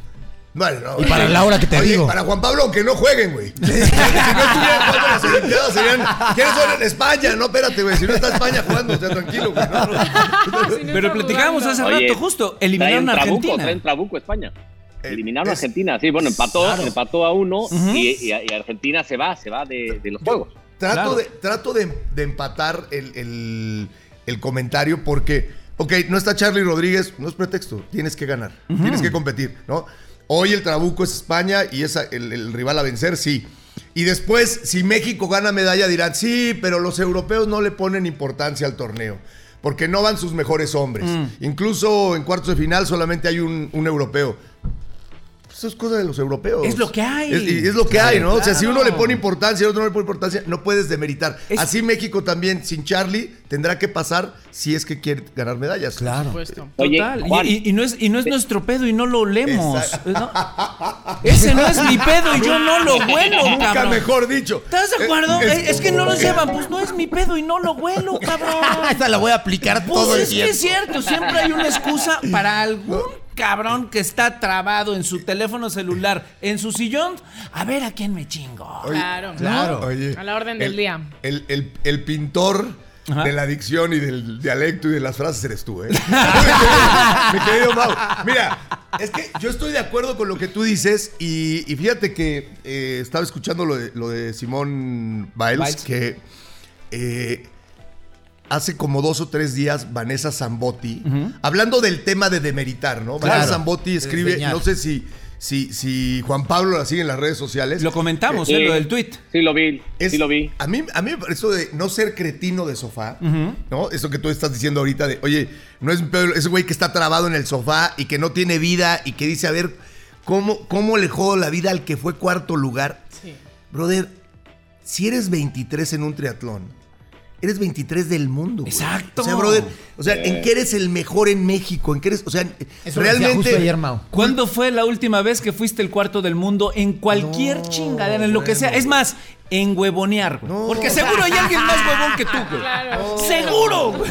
Bueno, no, Y para. Laura, que te Oye, digo. Para Juan Pablo, aunque no jueguen, güey. si no estuvieran jugando las Olimpiadas, serían. ¿Quiénes son en España? No, espérate, güey. Si no está España jugando, o sea, tranquilo, güey. No, no. Pero platicábamos hace Oye, rato justo, eliminaron a traen trabuco, Argentina. traen trabuco España. Eh, Eliminaron a es- Argentina, sí, bueno, empató, Claro. empató a uno y, y- y Argentina se va, se va de, de los juegos. Trato, Claro. de, trato de, de empatar el, el- el comentario porque, ok, no está Charlie Rodríguez, no es pretexto, tienes que ganar, tienes que competir, ¿no? Hoy el Trabuco es España y es el, el rival a vencer, sí. Y después, si México gana medalla, dirán, sí, pero los europeos no le ponen importancia al torneo. Porque no van sus mejores hombres. Incluso en cuartos de final solamente hay un, un europeo. Eso es cosa de los europeos. Es lo que hay. Es, lo que Claro, hay, ¿no? O sea, si uno le pone importancia y otro no le pone importancia, no puedes demeritar. Es- Así México también, sin Charlie, tendrá que pasar si es que quiere ganar medallas. Claro. Supuesto. Oye, Total. Y- y, y no es, y no es nuestro pedo y no lo olemos. Ese no es mi pedo y yo no lo huelo, Nunca cabrón. mejor dicho. ¿Estás de acuerdo? Eh, Es, es que no lo llevan. Pues no es mi pedo y no lo huelo, cabrón. Esta la voy a aplicar Pues todo el es que tiempo. es cierto, siempre hay una excusa para algún cabrón que está trabado en su teléfono celular, en su sillón. A ver a quién me chingo. Claro. Claro. Oye, A la orden del el- día. El, el- el pintor Ajá. de la dicción y del dialecto y de las frases eres tú, ¿eh? Mi querido Mau. Mira, es que yo estoy de acuerdo con lo que tú dices y, y fíjate que eh, estaba escuchando lo de, lo de Simón Biles, Biles. que eh, hace como dos o tres días Vanessa Zambotti, hablando del tema de demeritar, ¿no? Claro. Vanessa Zambotti escribe, Desdeñar. no sé si, si, si Juan Pablo la sigue en las redes sociales. Lo comentamos. ¿eh? Lo del tweet. Sí lo vi, Es- sí lo vi. A mí, a mí me parece eso de no ser cretino de sofá, ¿no? Eso que tú estás diciendo ahorita de, oye, no es un pedo, ese güey que está trabado en el sofá y que no tiene vida y que dice, a ver, ¿cómo, cómo le jodo la vida al que fue cuarto lugar? Sí. Brother, si eres 23 en un triatlón, eres 23 del mundo. güey. Exacto. O sea, brother, o sea, ¿en qué eres el mejor en México? ¿En qué eres? O sea, Eso realmente. justo ayer, Mau. ¿Cuándo fue la última vez que fuiste el cuarto del mundo en cualquier No, chingadera, en lo que sea? Es más, en huevonear, güey. No. Porque seguro hay alguien más huevón que tú, güey. Claro. ¡Seguro! güey.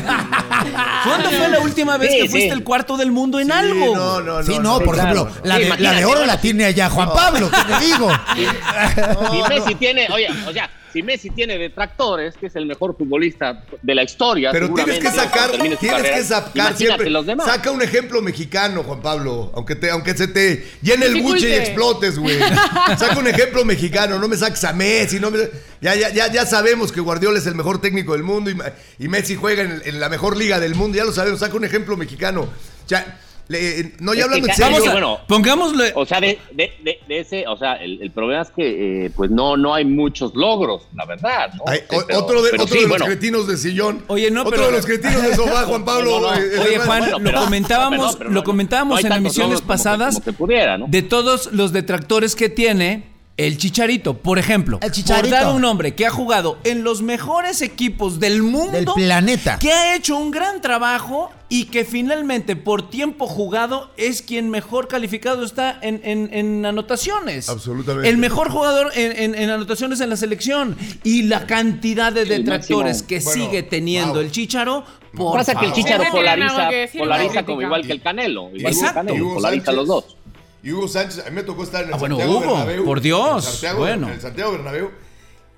¿Cuándo fue la última vez Sí, que fuiste sí. el cuarto del mundo en Sí, algo? No, no, no. Sí, no, por claro. ejemplo, la, Sí, de, la de imagínate, oro la tiene allá Juan Pablo, ¿qué te digo? si Messi tiene, oye, o sea, si Messi tiene detractores, que es el mejor futbolista de la historia, Pero tienes que sacar, tienes carrera, que sacar siempre. los demás. Saca un ejemplo mexicano, Juan Pablo. Aunque te, aunque se te llene el buche y explotes, güey. Saca un ejemplo mexicano. No me saques a Messi. No me, ya, ya, ya, ya sabemos que Guardiola es el mejor técnico del mundo y, y Messi juega en, en la mejor liga del mundo. Ya lo sabemos. Saca un ejemplo mexicano. O sea, le- no, ya hablando en serio. Vamos a, bueno, pongámosle... O sea, de, de, de, de ese, o sea, el, el problema es que, eh, pues no, no hay muchos logros, la verdad. ¿no? Ay, Sí, o- pero- otro de, pero otro sí, de los bueno, cretinos de sillón. Oye, no, Otro pero- de los cretinos de sofá, Juan Pablo. No, no, no. eh, Oye. Juan, bueno, lo pero- comentábamos, lo comentábamos en emisiones logros como que- pasadas como que pudiera, ¿no? de todos los detractores que tiene el Chicharito. Por ejemplo, El Chicharito. por dar un hombre que ha jugado en los mejores equipos del mundo, Del planeta. que ha hecho un gran trabajo y que finalmente por tiempo jugado es quien mejor calificado está en, en- en anotaciones. Absolutamente. El mejor jugador en, en- en anotaciones en la selección y la cantidad de detractores que Bueno, sigue teniendo wow. el Chicharo. Por Pasa que el. Chicharo polariza, polariza como igual que el Canelo. Igual que el Exacto. Canelo, polariza Sánchez. los dos. Y Hugo Sánchez, a mí me tocó estar en el Ah, bueno, Santiago Hugo, Bernabéu. por Dios, En el Santiago, bueno. en el Santiago Bernabéu.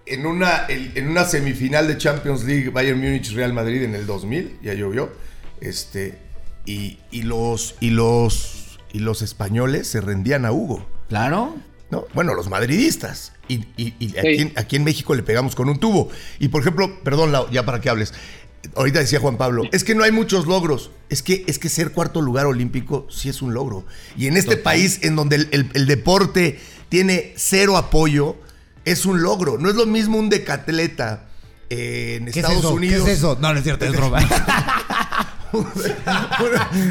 En una, en una semifinal de Champions League, Bayern Múnich Real Madrid en el 2000, ya llovió. Este, y, y los, y, los, y los españoles se rendían a Hugo. Claro. ¿no? Bueno, los madridistas. Y, y- y aquí, Sí. aquí en México le pegamos con un tubo. Y por ejemplo, perdón, Lau, ya para que hables. Ahorita decía Juan Pablo, es que no hay muchos logros. Es que, es que ser cuarto lugar olímpico sí es un logro. Y en este país, en donde el, el- el deporte tiene cero apoyo, es un logro. No es lo mismo un decatleta eh, en ¿Qué es Estados eso? Unidos. ¿Qué es eso? No, no es cierto, es broma.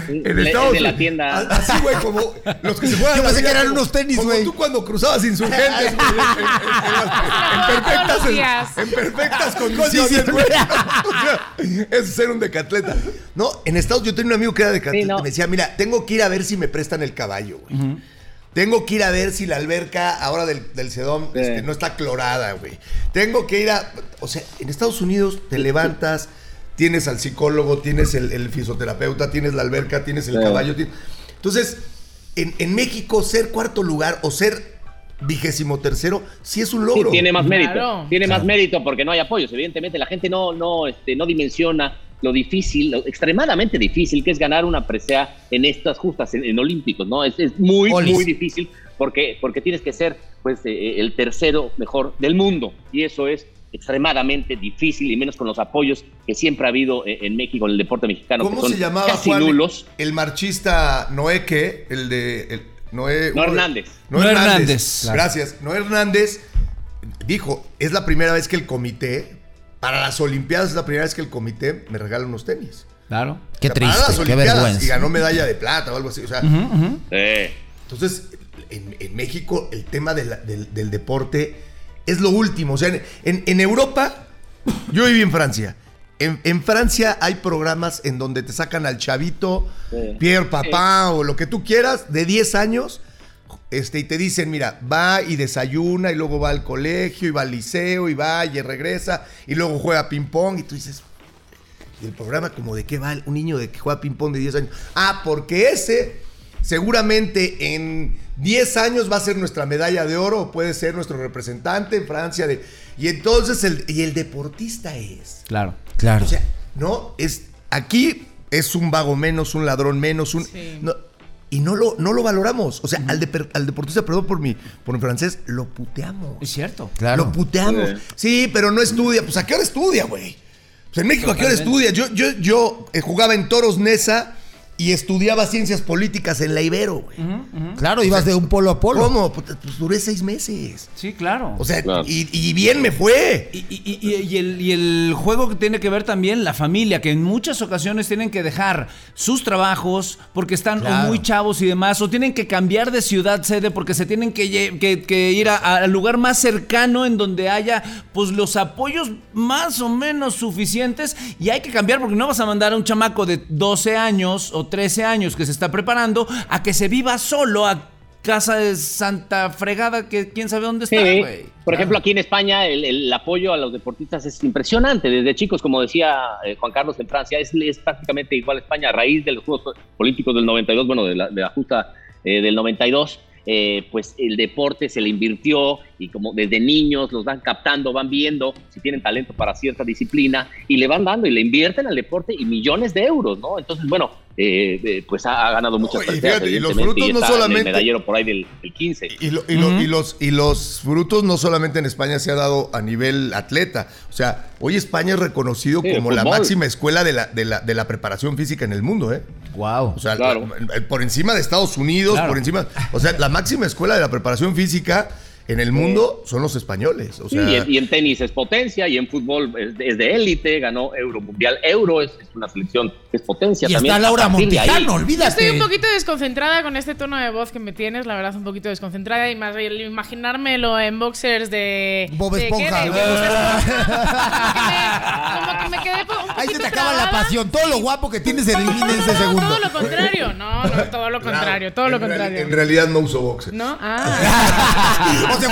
en Estados de la Unidos. tienda. A- Así, güey, como los que se juegan. Yo la pensé que eran como- unos tenis, como güey. tú cuando cruzabas insurgentes, güey, en, en- en- en las- en perfectas, Todos los días. en, perfectas condiciones, güey. O sea, es ser un decatleta. No, en Estados Unidos yo tenía un amigo que era decatleta. Sí, no. Me decía, mira, tengo que ir a ver si me prestan el caballo, güey. Tengo que ir a ver si la alberca ahora del, del Sedón Sí. este, no está clorada, güey. Tengo que ir a... O sea, en Estados Unidos te levantas, tienes al psicólogo, tienes el, el fisioterapeuta, tienes la alberca, tienes el Sí. caballo. ti- Entonces, en, en México ser cuarto lugar o ser vigésimo tercero, sí es un logro. Sí, tiene más mérito. Claro. Tiene más mérito porque no hay apoyos. Evidentemente, la gente no, no, este, no dimensiona lo difícil, lo extremadamente difícil que es ganar una presea en estas justas, en, en Olímpicos, ¿no? Es, es muy, Olis. muy difícil porque, porque tienes que ser pues, eh, el tercero mejor del mundo. Y eso es extremadamente difícil y menos con los apoyos que siempre ha habido en, en México, en el deporte mexicano. ¿Cómo que son se llamaba casi Juan? nulos. El marchista Noé, ¿qué? El de. el- Noé, No Hernández. Noé Noé Hernández. Hernández. Claro. Gracias. Noé Hernández dijo: es la primera vez que el comité, para las Olimpiadas, es la primera vez que el comité me regala unos tenis. Claro. Qué O sea, para las triste, qué Olimpiadas, Y vergüenza. ganó medalla de plata o algo así. O sea, Eh, entonces, en, en México el tema de la- del, del deporte es lo último. O sea, en, en- en Europa, yo viví en Francia. En, en Francia hay programas en donde te sacan al chavito, Sí. Pierre Papá o lo que tú quieras, de 10 años, este, y te dicen, mira, va y desayuna y luego va al colegio y va al liceo y va y regresa y luego juega ping-pong y tú dices, ¿y el programa como de qué va un niño de que juega ping-pong de 10 años? Ah, porque ese seguramente en 10 años va a ser nuestra medalla de oro puede ser nuestro representante en Francia. De, y entonces el, y el deportista es. Claro. Claro. O sea, no, es aquí es un vago menos, un ladrón menos, un Sí. no, y no lo, no lo valoramos. O sea, al, deper- al deportista, perdón por mi, por mi francés, lo puteamos. Es cierto. Claro. Lo puteamos. Sí, pero no estudia. Pues ¿a qué hora estudia, güey? Pues en México, ¿a qué hora estudia? Yo, yo, yo eh, jugaba en Toros Nesa y estudiaba ciencias políticas en la Ibero, güey. Claro, ibas de un polo a polo. ¿Cómo? Pues, pues duré seis meses. Sí, claro. O sea, Claro. y, y bien me fue. Y, y- y- y el, y el juego que tiene que ver también la familia, que en muchas ocasiones tienen que dejar sus trabajos porque están o muy chavos y demás, o tienen que cambiar de ciudad sede porque se tienen que, lle- que- que ir al lugar más cercano en donde haya pues los apoyos más o menos suficientes y hay que cambiar porque no vas a mandar a un chamaco de 12 años o 13 años que se está preparando a que se viva solo a casa de Santa Fregada que quién sabe dónde está, Sí. güey. Por ejemplo, aquí en España el, el apoyo a los deportistas es impresionante. Desde chicos, como decía eh, Juan Carlos en Francia, es, es prácticamente igual a España a raíz de los Juegos Olímpicos del 92, bueno, de la, de la justa eh, del 92. eh, pues el deporte se le invirtió y como desde niños los van captando, van viendo si tienen talento para cierta disciplina y le van dando y le invierten al deporte y millones de euros, ¿no? Entonces, bueno, eh, eh, pues ha, ha ganado muchas y fíjate, y los frutos no está en el solamente- medallero por ahí del, del 15. Y, lo- y lo- y los, y los frutos no solamente en España se ha dado a nivel atleta. O sea, hoy España es reconocido Sí, como la máxima escuela de la, de, la, de la preparación física en el mundo, ¿eh? Wow. O sea, Claro. la- por encima de Estados Unidos, Claro. por encima. O sea, la máxima escuela de la preparación física en el mundo son los españoles. O Sí, y, en, y en tenis es potencia, y en fútbol es, es de élite, ganó Euro Mundial. Euro es, es una selección que es potencia Y también. está Laura Yo olvídate. estoy un poquito desconcentrada con este tono de voz que me tienes, la verdad, un poquito desconcentrada. Y más el imaginármelo en boxers de. Bob. Esponja. De- de. Como que me, como que me quedé un Ahí se te acaba la pasión. Todo lo guapo que tienes se elimina en ese No, segundo. todo lo contrario. No, no, todo lo contrario, todo lo en reali- contrario. En realidad no uso boxer. ¿No? Ah. O sea,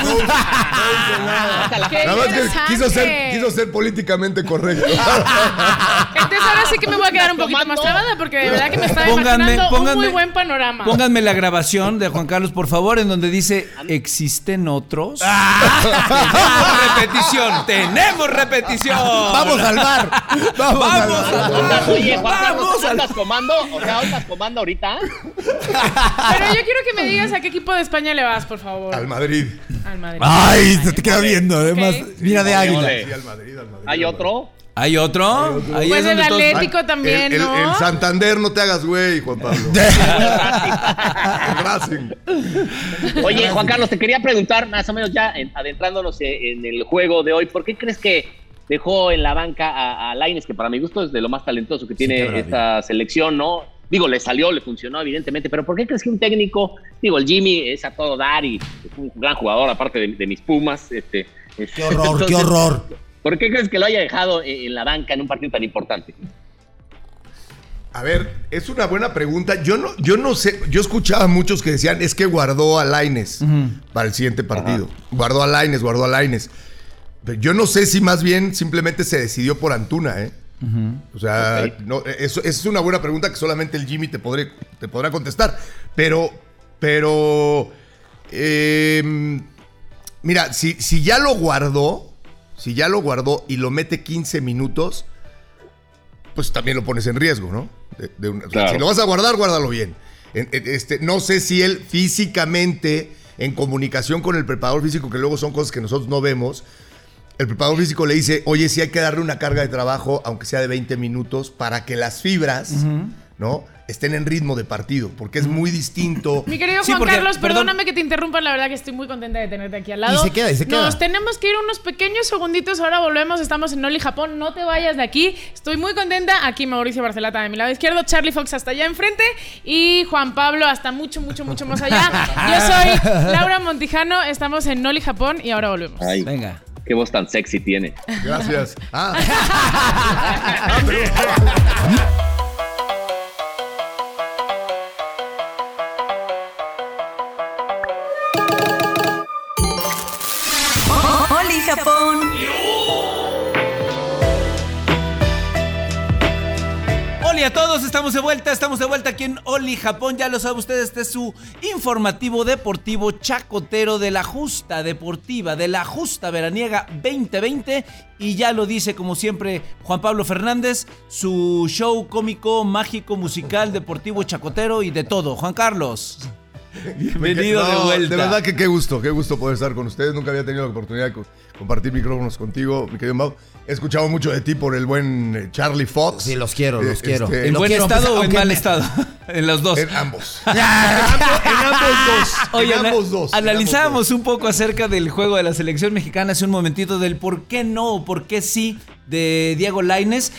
fue Nada más que quiso ser, quiso ser políticamente correcto. Entonces ahora sí que me voy a quedar un poquito más trabada porque de verdad que me estaba Pónganme- imaginando un pónganme- muy buen panorama. Pónganme la grabación de Juan Carlos, por favor, en donde dice, ¿existen otros? Ah. tenemos repetición, tenemos repetición. Vamos al bar. Vamos, al Vamos al bar. Oye, Juan Carlos, Vamos al- ¿andas comando? O sea, ¿andas comando ahorita? Pero yo quiero que me digas a qué equipo de España le vas, por favor. al Madrid. Al Madrid. Ay, se te queda viendo. Además, mira de águila. Sí, al Madrid, al Madrid. ¿Hay otro? ¿Hay otro? Ahí Pues es el todos- Atlético también, el, ¿no? el Santander, no te hagas güey, Juan Pablo. el Racing. Oye, Juan Carlos, te quería preguntar, más o menos ya en- adentrándonos e- en el juego de hoy, ¿por qué crees que dejó en la banca a, a Lainez, que para mi gusto es de lo más talentoso que tiene esta selección, ¿no? Digo, le salió, le funcionó, evidentemente, pero ¿por qué crees que un técnico, digo, el Jimmy es a todo dar y es un gran jugador, aparte de, de mis Pumas, este... Qué horror, qué horror. ¿Por qué crees que lo haya dejado en en la banca en un partido tan importante? A ver, es una buena pregunta. Yo no, yo no sé, yo escuchaba a muchos que decían, es que guardó a Laines para el siguiente partido. Guardó a Laines, guardó a Laines. Yo no sé si más bien simplemente se decidió por Antuna, ¿eh? O sea, no, eso, esa es una buena pregunta que solamente el Jimmy te, podré, te podrá contestar. Pero Pero, eh, mira, si, si ya lo guardó, si ya lo guardó y lo mete 15 minutos, pues también lo pones en riesgo, ¿no? De- de una- Claro. Si lo vas a guardar, guárdalo bien. En- en- Este, no sé si él físicamente, en comunicación con el preparador físico, que luego son cosas que nosotros no vemos, el preparador físico le dice, oye, sí hay que darle una carga de trabajo, aunque sea de 20 minutos, para que las fibras, ¿no? Estén en ritmo de partido, porque es muy distinto. Mi querido Sí, Juan porque, Carlos, perdón. perdóname que te interrumpa, la verdad que estoy muy contenta de tenerte aquí al lado. Y se queda, y se queda. Nos tenemos que ir unos pequeños segunditos, ahora volvemos, estamos en Noli, Japón, no te vayas de aquí. Estoy muy contenta, aquí Mauricio Barcelata de mi lado izquierdo, Charlie Fox hasta allá enfrente y Juan Pablo hasta mucho, mucho, mucho más allá. Yo soy Laura Montijano, estamos en Noli, Japón y ahora volvemos. Ay, Venga. Qué voz tan sexy tiene. Gracias. Ah. Hola a todos, estamos de vuelta, estamos de vuelta aquí en Oli Japón, ya lo sabe usted, este es su informativo deportivo chacotero de la justa deportiva, de la justa veraniega 2020 y ya lo dice como siempre Juan Pablo Fernández, su show cómico, mágico, musical, deportivo, chacotero y de todo. Juan Carlos, bienvenido de No, vuelta. De verdad que qué gusto, qué gusto poder estar con ustedes. Nunca había tenido la oportunidad de co- compartir micrófonos contigo, mi querido Mau. He escuchado mucho de ti por el buen eh, Charlie Fox. Sí, los quiero, los Eh, quiero. este, ¿En Lo buen quiero, estado pues, o en mal me- estado? en los dos. En ambos. en ambos dos. Oye, en ambos dos. analizábamos un poco acerca del juego de la selección mexicana hace un momentito del por qué no o por qué sí de Diego Laines.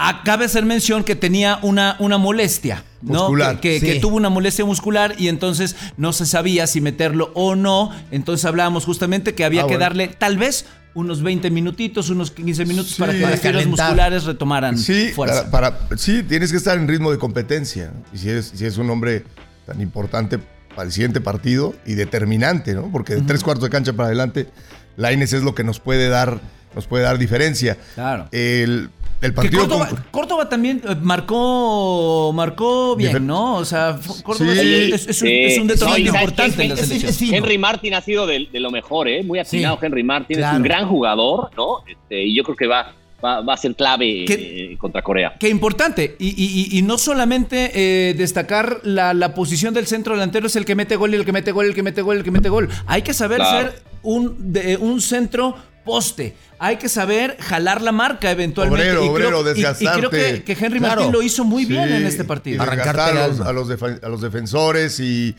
Acabe hacer mención que tenía una, una molestia, ¿no? Muscular. Que, que- que Sí. tuvo una molestia muscular y entonces no se sabía si meterlo o no. Entonces hablábamos justamente que había Ah, que bueno. darle tal vez unos 20 minutitos, unos 15 minutos para que las fibras musculares retomaran Sí, fuerza. para, para- sí, tienes que estar en ritmo de competencia. Y si es, si es un hombre tan importante para el siguiente partido y determinante, ¿no? Porque de tres cuartos de cancha para adelante, Laines es lo que nos puede dar, nos puede dar diferencia. Claro. El, el Que partido Córdoba, con- Córdoba también eh, marcó marcó bien, Difer- ¿no? O sea, Córdoba Sí. es, un, es un ¿sabes importante en la Es- es- selección. Henry Martin ha sido de, de lo mejor, ¿eh? Muy afinado Sí, Henry Martin, claro. es un gran jugador, ¿no? Este, y yo creo que va, va, va a ser clave ¿Qué? eh, contra Corea. Qué importante. Y, y- y- y no solamente eh, destacar la, la posición del centro delantero es el que mete gol y el que mete gol, el que mete gol, el que mete gol. Hay que saber Claro. ser un, de, un centro poste. Hay que saber jalar la marca eventualmente. Obrero, y, creo, obrero, y- y creo que, que Henry Claro. Martín lo hizo muy Sí, bien en este partido. Arrancarte a los, a los defen- a los defensores y,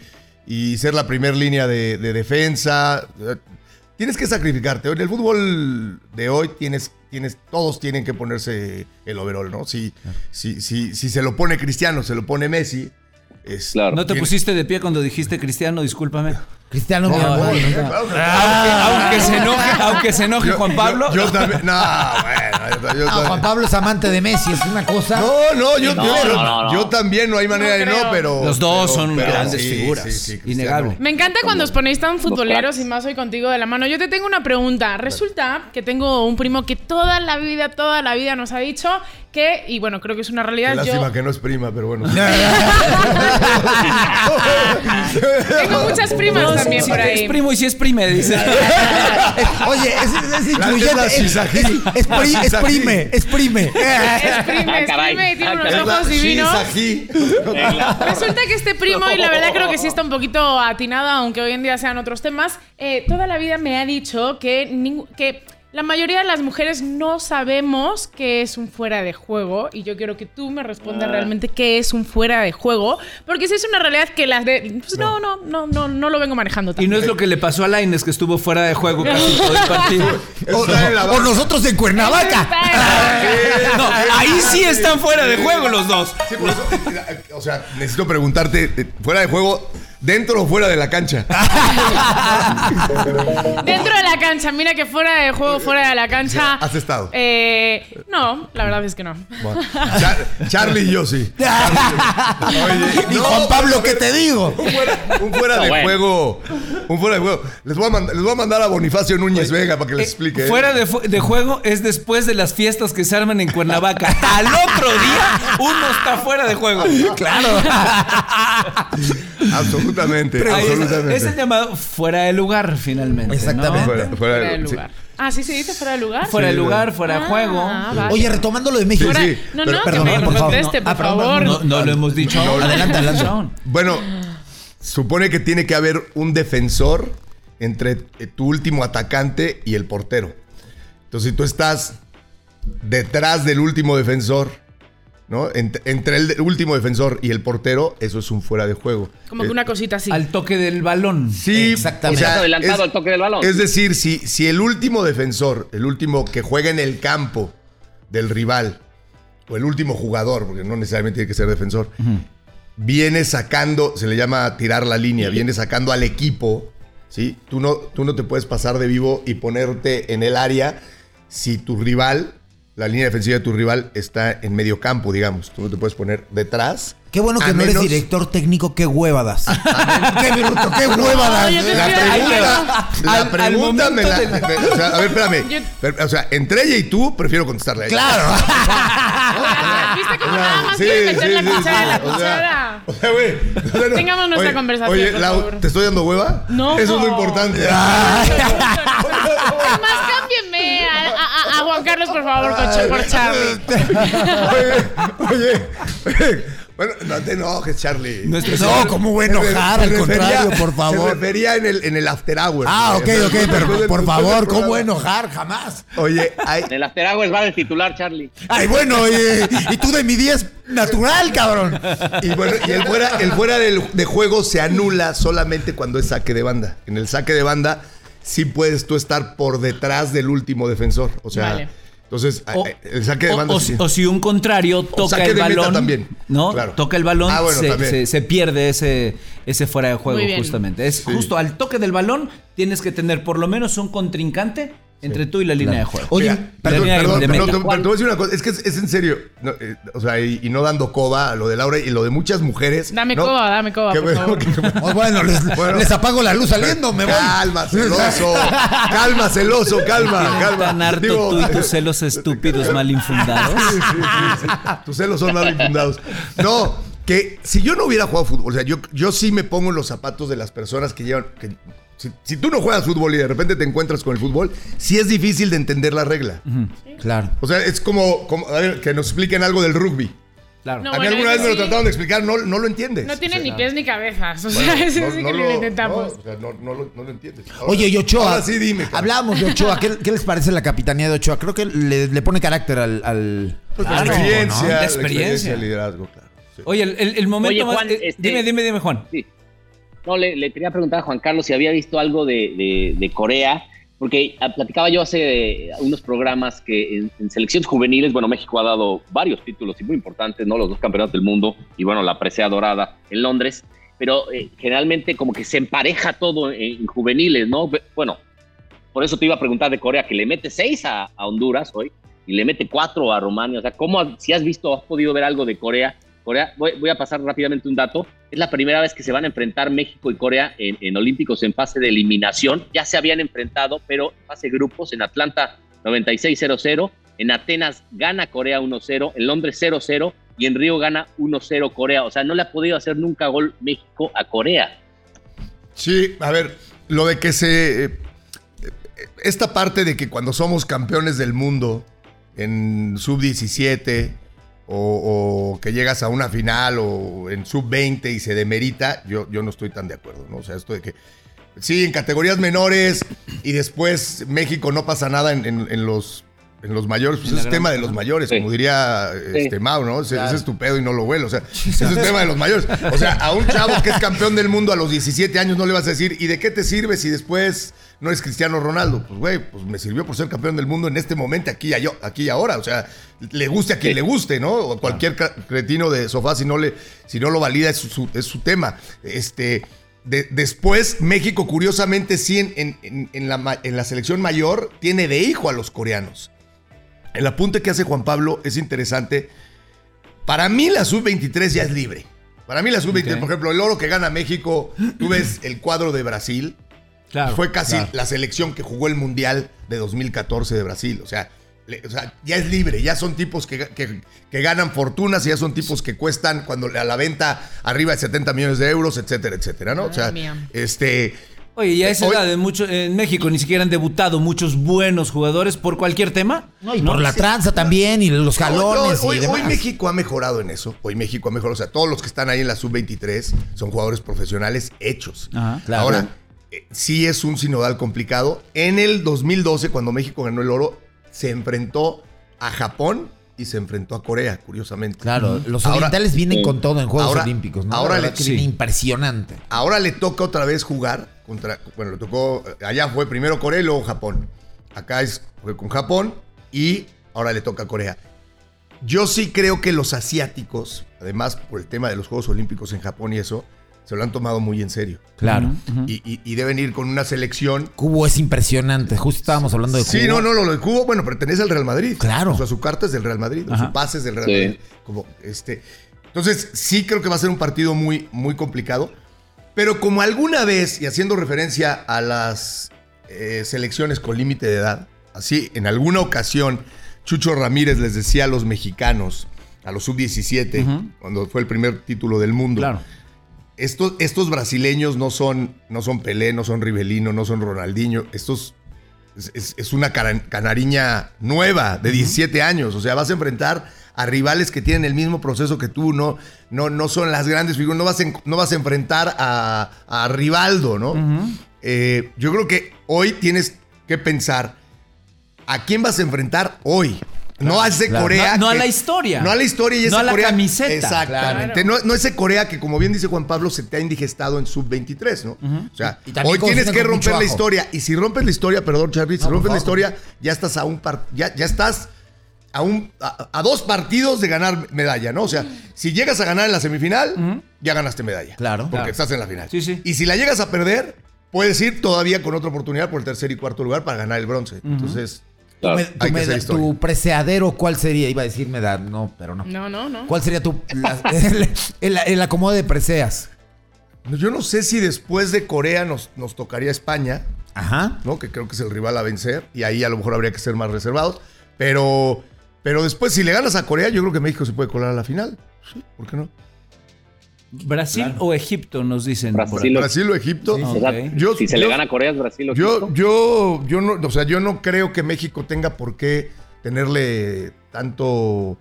y ser la primera línea de, de defensa. Eh, Tienes que sacrificarte. En el fútbol de hoy tienes, tienes, todos tienen que ponerse el overall, ¿no? Si, si, si, si se lo pone Cristiano, se lo pone Messi. Es, Claro. ¿No te tiene- pusiste de pie cuando dijiste Cristiano? Discúlpame. Cristiano, No, mi amor. no, ¿no? claro que- Aunque, aunque se enoje, aunque se enoje Yo- Juan Pablo. Yo, yo también. No, bueno. yo- yo No, también- Juan Pablo es amante de Messi, es una cosa. No, no, yo, No, yo- no, no, no. yo también, no hay manera No de no, pero. Los dos pero- son pero grandes sí, figuras. sí, sí. Innegable. Me encanta cuando os ponéis tan futboleros y más hoy contigo de la mano. Yo te tengo una pregunta. Resulta que tengo un primo que toda la vida, toda la vida nos ha dicho que, y bueno, creo que es una realidad. Qué lástima Yo que no es prima, pero bueno. tengo muchas primas también Si por es ahí. primo y si es prime, dice. Oye, es, es, es incluyente. es Es, es, es pri- es prime, es prime. Es prime, es prime y tiene Ah, unos ojos divinos. Resulta que este primo, y la verdad creo que sí está un poquito atinada, aunque hoy en día sean otros temas, eh, toda la vida me ha dicho que, que la mayoría de las mujeres no sabemos qué es un fuera de juego, y yo quiero que tú me respondas Ah. realmente qué es un fuera de juego, porque si es una realidad que las de... Pues no, no, no, no, no lo vengo manejando Y no es lo que le pasó a Laines, que estuvo fuera de juego casi todo el partido. O, o nosotros en Cuernavaca. No, ahí sí están fuera de juego los dos. Sí, por eso, o sea, necesito preguntarte, eh, fuera de juego, ¿dentro o fuera de la cancha? Dentro de la cancha, mira que fuera de juego, fuera de la cancha... ¿Has estado? Eh, no, la verdad es que no. Bueno, Char- Charlie y yo sí. Oye, Y no, Juan Pablo, ¿qué te digo? Un fuera, un fuera No, de bueno. juego. Un fuera de juego. Les voy a, mand- les voy a mandar a Bonifacio Núñez Vega para que les explique. ¿eh? Fuera de, fu- de juego es después de las fiestas que se arman en Cuernavaca. Al otro día, uno está fuera de juego. Claro. Absol- absolutamente, es- absolutamente. Es el llamado fuera de lugar, finalmente. ¿no? Exactamente. Fuera- fuera- Fuera de sí. lugar. Ah, ¿sí se dice fuera de lugar? Fuera de Sí, lugar, fuera de Ah, juego. vale. Oye, retomando lo de México. Fuera- sí, no, pero- no, perdón, que me por favor. conteste, No, por ah, perdón, favor. No, no lo hemos dicho. No, adelante, adelante. Bueno, supone que tiene que haber un defensor entre eh, tu último atacante y el portero. Entonces, si tú estás detrás del último defensor, ¿no? Ent- entre el último defensor y el portero, eso es un fuera de juego. Como que Eh, una cosita así. Al toque del balón. Sí, Exactamente. Adelantado al toque del balón. Es decir, si, si el último defensor, el último que juega en el campo del rival, o el último jugador, porque no necesariamente tiene que ser defensor, viene sacando, se le llama tirar la línea, viene sacando al equipo, ¿sí? Tú no, tú no te puedes pasar de vivo y ponerte en el área si tu rival, la línea defensiva de tu rival está en medio campo, digamos. Tú no te puedes poner detrás. Qué bueno que no eres menos- director técnico, qué hueva das. qué bruto, qué hueva das. yo te La pregunta, Al- la al pregunta me la. me- o sea, a ver, espérame. Yo- O sea, entre ella y tú, prefiero contestarle a ella. Claro. ¿Viste cómo nada más Sí, meter sí, la sí, cuchara la O sea, cuchara? O sea, güey. o sea, no- Tengamos nuestra oye, conversación, Oye, por Lau, favor. ¿te estoy dando hueva? No. Eso es lo importante. Además, cámbienme a, a- a Juan Carlos, por favor, por Charlie. oye, oye, oye. Bueno, no te enojes, Charlie. No, señor- ¿cómo voy a enojar? Al contrario, por favor. Se refería en el, en el after hour. Ah, ok, ok, pero por favor, ¿cómo programa. enojar? Jamás. Oye, hay, En el after hours va el titular, Charlie. Ay, bueno, eh, y tú de mi 10 natural, cabrón. Y bueno, y el fuera, el fuera del- de juego se anula solamente cuando es saque de banda. En el saque de banda sí puedes tú estar por detrás del último defensor. O sea, Vale. entonces O, eh, el saque de banda o- sí. o si un contrario toca el balón, también. ¿no? Claro. Toca el balón, Ah, bueno, se, también. se- se pierde ese, ese fuera de juego justamente. Es justo al toque del balón tienes que tener por lo menos un contrincante entre tú y la línea de juego. Oye, Mira, perdón, de- perdón, de pero te, voy a decir una cosa, es que es, es en serio, no, eh, o sea, y, y no dando coba a lo de Laura y lo de muchas mujeres. Dame ¿no? coba, dame coba, por bueno, favor. que- Oh, bueno, les, Bueno. les apago la luz saliendo, me voy. Calma, celoso. calma, celoso, calma, calma. Tan harto Digo, tú y tus celos estúpidos mal infundados. Sí, sí, sí, sí. Tus celos son mal infundados. No, que si yo no hubiera jugado fútbol, o sea, yo, yo sí me pongo en los zapatos de las personas que llevan. que- si, si tú no juegas fútbol y de repente te encuentras con el fútbol, sí es difícil de entender la regla. Claro. O sea, es como, como, a ver, que nos expliquen algo del rugby. Claro. No, a mí bueno, alguna vez me lo trataron de explicar, no, no lo entiendes. No tiene O sea, ni pies ni cabezas. O bueno, sea, eso no- sí no que lo- lo intentamos. no, o sea, no, no lo, no lo entiendes. Ahora- Oye, y Ochoa. Ahora sí dime. cabrón. Hablábamos de Ochoa. ¿Qué, qué les parece la capitanía de Ochoa? Creo que le, le pone carácter al. al- Pues la experiencia, ¿no? La la experiencia. experiencia, el liderazgo, claro. sí. Oye, el, el- el momento Oye, más- Juan, eh, este- Dime, dime, dime, Juan. Sí. No, le, le quería preguntar a Juan Carlos si había visto algo de, de- de Corea, porque ah, platicaba yo hace eh, unos programas que en, en selecciones juveniles, bueno, México ha dado varios títulos y muy importantes, ¿no? Los dos campeonatos del mundo y, bueno, la presea dorada en Londres, pero eh, generalmente como que se empareja todo en, en juveniles, ¿no? Bueno, por eso te iba a preguntar de Corea, que le mete seis a, a Honduras hoy y le mete cuatro a Rumania, o sea, ¿cómo, si has visto, has podido ver algo de Corea? Corea, voy, voy a pasar rápidamente un dato. Es la primera vez que se van a enfrentar México y Corea en, en Olímpicos en fase de eliminación. Ya se habían enfrentado, pero en fase grupos. En Atlanta 96-0-0. En Atenas gana Corea 1-0. En Londres 0-0. Y en Río gana 1-0 Corea. O sea, no le ha podido hacer nunca gol México a Corea. Sí, a ver, lo de que se. eh, Esta parte de que cuando somos campeones del mundo en sub-17 o, o que llegas a una final o en sub-20 y se demerita, yo, yo no estoy tan de acuerdo, ¿no? O sea, esto de que. Sí, en categorías menores y después México no pasa nada en, en- en los. En los mayores, pues es gran tema de los mayores, Sí. como diría este, Sí. Mau, ¿no? Ese, ese es tu pedo y no lo huelo. O sea, ese es tema de los mayores. O sea, a un chavo que es campeón del mundo a los 17 años no le vas a decir, ¿y de qué te sirve si después no eres Cristiano Ronaldo? Pues, güey, pues me sirvió por ser campeón del mundo en este momento, aquí y, yo- aquí y ahora. O sea, le guste a quien le guste, ¿no? O cualquier cretino de sofá, si no, le, si no lo valida, es su, es su tema. Este. de- después, México, curiosamente, sí, en, en- en- en la, ma- en la selección mayor, tiene de hijo a los coreanos. El apunte que hace Juan Pablo es interesante. Para mí la sub-23 ya es libre. Para mí la sub-23, Ok. por ejemplo, el oro que gana México, tú ves el cuadro de Brasil, Claro. fue casi claro. la selección que jugó el Mundial de 2014 de Brasil. O sea, le- o sea, ya es libre, ya son tipos que, que- que ganan fortunas y ya son tipos que cuestan cuando a la venta arriba de 70 millones de euros, etcétera, etcétera, ¿no? O sea, mía. este. Oye, y a esa Hoy- edad en, mucho- en México ni siquiera han debutado muchos buenos jugadores por cualquier tema. No, y por la tranza también y los jalones hoy, y demás. hoy México ha mejorado en eso. Hoy México ha mejorado. O sea, todos los que están ahí en la sub-23 son jugadores profesionales hechos. Ajá, claro. Ahora, eh, sí es un sinodal complicado. En el 2012, cuando México ganó el oro, se enfrentó a Japón y se enfrentó a Corea, curiosamente. Claro, los Ahora- orientales vienen con todo en Juegos Ahora- Olímpicos, ¿no? ahora le- verdad que sí. viene impresionante. Ahora le toca otra vez jugar contra. Bueno, le tocó. Allá fue primero Corea y luego Japón. Acá es, fue con Japón y ahora le toca a Corea. Yo sí creo que los asiáticos, además por el tema de los Juegos Olímpicos en Japón y eso, se lo han tomado muy en serio. Claro. Y, y- y deben ir con una selección. Cubo es impresionante. Justo estábamos hablando de Cubo. Sí, no, no, lo de Cubo, bueno, pertenece al Real Madrid. Claro. O sea, su carta es del Real Madrid, Ajá. su pase es del Real Sí. Madrid. Como este. Entonces, sí creo que va a ser un partido muy, muy complicado. Pero como alguna vez, y haciendo referencia a las eh, selecciones con límite de edad, así, en alguna ocasión, Chucho Ramírez les decía a los mexicanos, a los sub-17, Ujú. cuando fue el primer título del mundo, Claro. Estos, estos brasileños no son, no son Pelé, no son Rivelino, no son Ronaldinho. Estos es, es- es una canariña nueva de 17 años. O sea, vas a enfrentar a rivales que tienen el mismo proceso que tú, no, no, no son las grandes figuras. No vas en- no vas a enfrentar a, a Rivaldo, ¿no? Eh, yo creo que hoy tienes que pensar a quién vas a enfrentar hoy. No a ese claro. Corea. No- no a la historia. No a la historia y No ese a la Corea. camiseta. Exactamente. No, no ese Corea que, como bien dice Juan Pablo, se te ha indigestado en sub-23, ¿no? O sea, Y hoy tienes que romper la historia. Y si rompes la historia, perdón, Charlie, si No, rompes la historia, ya estás a un par- ya, ya estás a un a, a dos partidos de ganar medalla, ¿no? O sea, si llegas a ganar en la semifinal, ya ganaste medalla. Claro. Porque Claro. estás en la final. Sí, sí. Y si la llegas a perder, puedes ir todavía con otra oportunidad por el tercer y cuarto lugar para ganar el bronce. Entonces, Claro. me- tu preceadero, ¿cuál sería? Iba a decir medad, no, pero no. No, no, no. ¿Cuál sería tu la- el, el- el acomodo de preseas? yo no sé si después de Corea nos, nos tocaría España. Ajá. ¿no? Que creo que es el rival a vencer. Y ahí a lo mejor habría que ser más reservados. Pero, pero después, si le ganas a Corea, yo creo que México se puede colar a la final. Sí, ¿por qué no? ¿Brasil o Egipto nos dicen? Brasil. o Egipto. Sí, sí. O sea, Ok. Yo- si se yo- le gana a Corea es Brasil o Yo, Egipto. yo, yo no, o sea, yo no creo que México tenga por qué tenerle tanto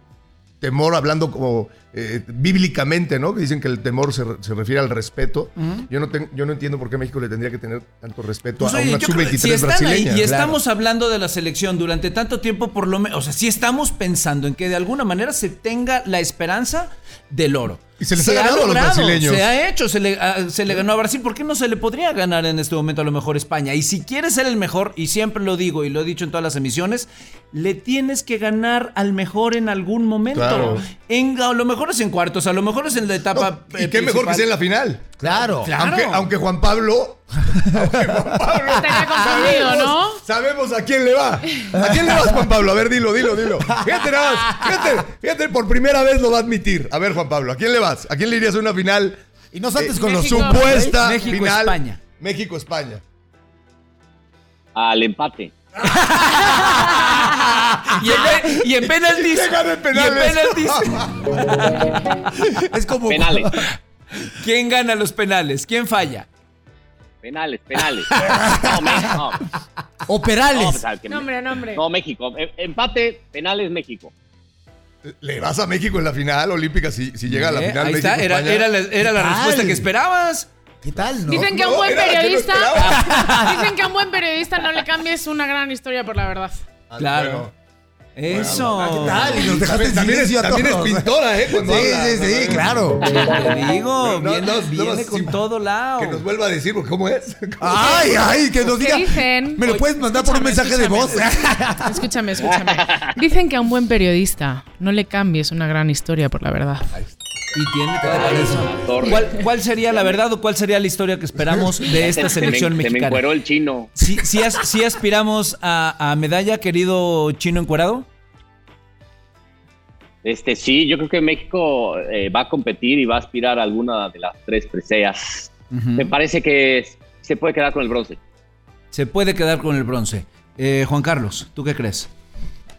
temor, hablando como eh, bíblicamente, ¿no? Que dicen que el temor se, se refiere al respeto. yo, no ten- yo no entiendo por qué México le tendría que tener tanto respeto Pues, a oye, una yo creo que sub-23 si están ahí brasileña. y Claro. estamos hablando de la selección durante tanto tiempo, por lo menos, o sea, si estamos pensando en que de alguna manera se tenga la esperanza del oro. Y se les ha ganado a los brasileños. Se ha hecho, se le, a- se le ganó a Brasil. ¿Por qué no se le podría ganar en este momento a lo mejor España? Y si quieres ser el mejor, y siempre lo digo y lo he dicho en todas las emisiones, le tienes que ganar al mejor en algún momento. Claro. En, a lo mejor es en cuartos, a lo mejor es en la etapa. No, y eh, qué mejor que sea en la final. Claro. Claro. Aunque, aunque Juan Pablo. aunque Juan Pablo confundido, ¿no? Sabemos a quién le va. ¿A quién le vas, Juan Pablo? A ver, dilo, dilo, dilo. Fíjate nada más. Fíjate, fíjate, por primera vez lo va a admitir. A ver, Juan Pablo, ¿a quién le vas? ¿A quién le irías a una final? Y no saltes Eh, con los México. Supuesta México, final. España. México-España. Al empate. Y en, y en penaltis. ¿Quién gana en y en penaltis. Es como. Penales. ¿Quién gana los penales? ¿Quién falla? Penales, penales. No, Me- no, O no, Perales. pues, al que- Nombre, nombre. no, México. E- Empate, penales, México. ¿Le vas a México en la final olímpica si, si llega a la Eh, final Ahí está, México-España? era, era la, era la ¿Qué respuesta que esperabas. ¿Qué tal? No? Dicen que a un no, buen era la que no periodista. dicen que a un buen periodista no le cambies una gran historia por la verdad. Claro. Bueno. Eso. ¿Qué tal? Y nos dejaste en También, es, también es pintora, ¿eh? Cuando Sí, habla. sí, sí, claro. Te digo, No, viene, no, no, viene sí, con todo lado. Que nos vuelva a decir, ¿cómo es? Ay, ay, que nos ¿Qué diga. dicen? ¿Me lo puedes mandar por un mensaje de voz? escúchame. Escúchame. Dicen que a un buen periodista no le cambies una gran historia por la verdad. Y tiene. Torre. ¿Cuál, cuál sería la verdad o cuál sería la historia que esperamos de esta Se me- selección Se me mexicana? encueró el chino. Si ¿Sí, as- sí aspiramos a, a medalla, querido chino encuerado? Este, sí, yo creo que México eh, va a competir y va a aspirar a alguna de las tres preseas. Me parece que se puede quedar con el bronce. Se puede quedar con el bronce. Eh, Juan Carlos, ¿tú qué crees?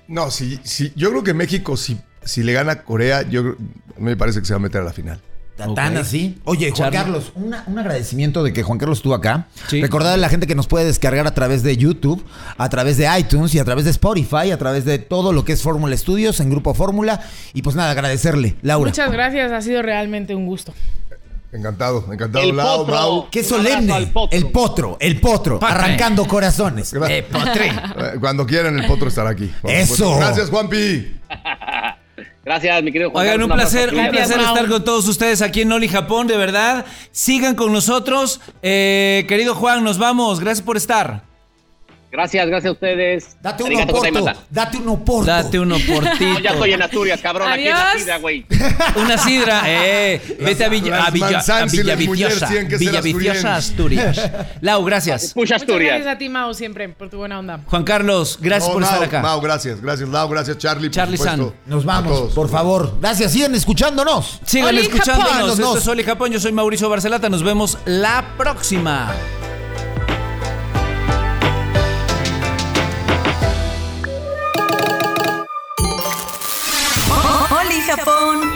No, si, si, yo creo que México, si, si le gana Corea, yo me parece que se va a meter a la final. Tan Ok. tan así. Oye, Juan. Carlos, una- un agradecimiento de que Juan Carlos estuvo acá. Sí. Recordar a la gente que nos puede descargar a través de YouTube, a través de iTunes y a través de Spotify, a través de todo lo que es Fórmula Estudios en Grupo Fórmula. Y pues nada, agradecerle, Laura. Muchas gracias, ha sido realmente un gusto. Encantado, encantado. El Lau, potro. Qué solemne. potro. El potro, el potro, arrancando corazones. Eh, potre. Cuando quieran, el potro estará aquí. Eso. Gracias, Juanpi. Gracias, mi querido Juan Oigan, un placer, un placer estar con todos ustedes aquí en Oli Japón, de verdad. Sigan con nosotros. Eh, querido Juan, nos vamos. Gracias por estar. Gracias, gracias a ustedes. Date un oporto, date un oporto. Date un No, oportito. ya estoy en Asturias, cabrón. Aquí en vida, güey. Una sidra, eh. Vete a Villa, a Villa, a Villaviciosa. Villaviciosa, Asturias. Lau, gracias. Pucha Muchas Asturias. gracias a ti, Mau, siempre, por tu buena onda. Juan Carlos, gracias No, por estar acá. Mau, gracias. Gracias, Lau. Gracias, Charlie. por Charlie. San. Nos vamos, por favor. Gracias, sigan escuchándonos. Sigan Oli escuchándonos. Japón. Esto es Oli Japón. Yo soy Mauricio Barcelata. Nos vemos la próxima. microphone.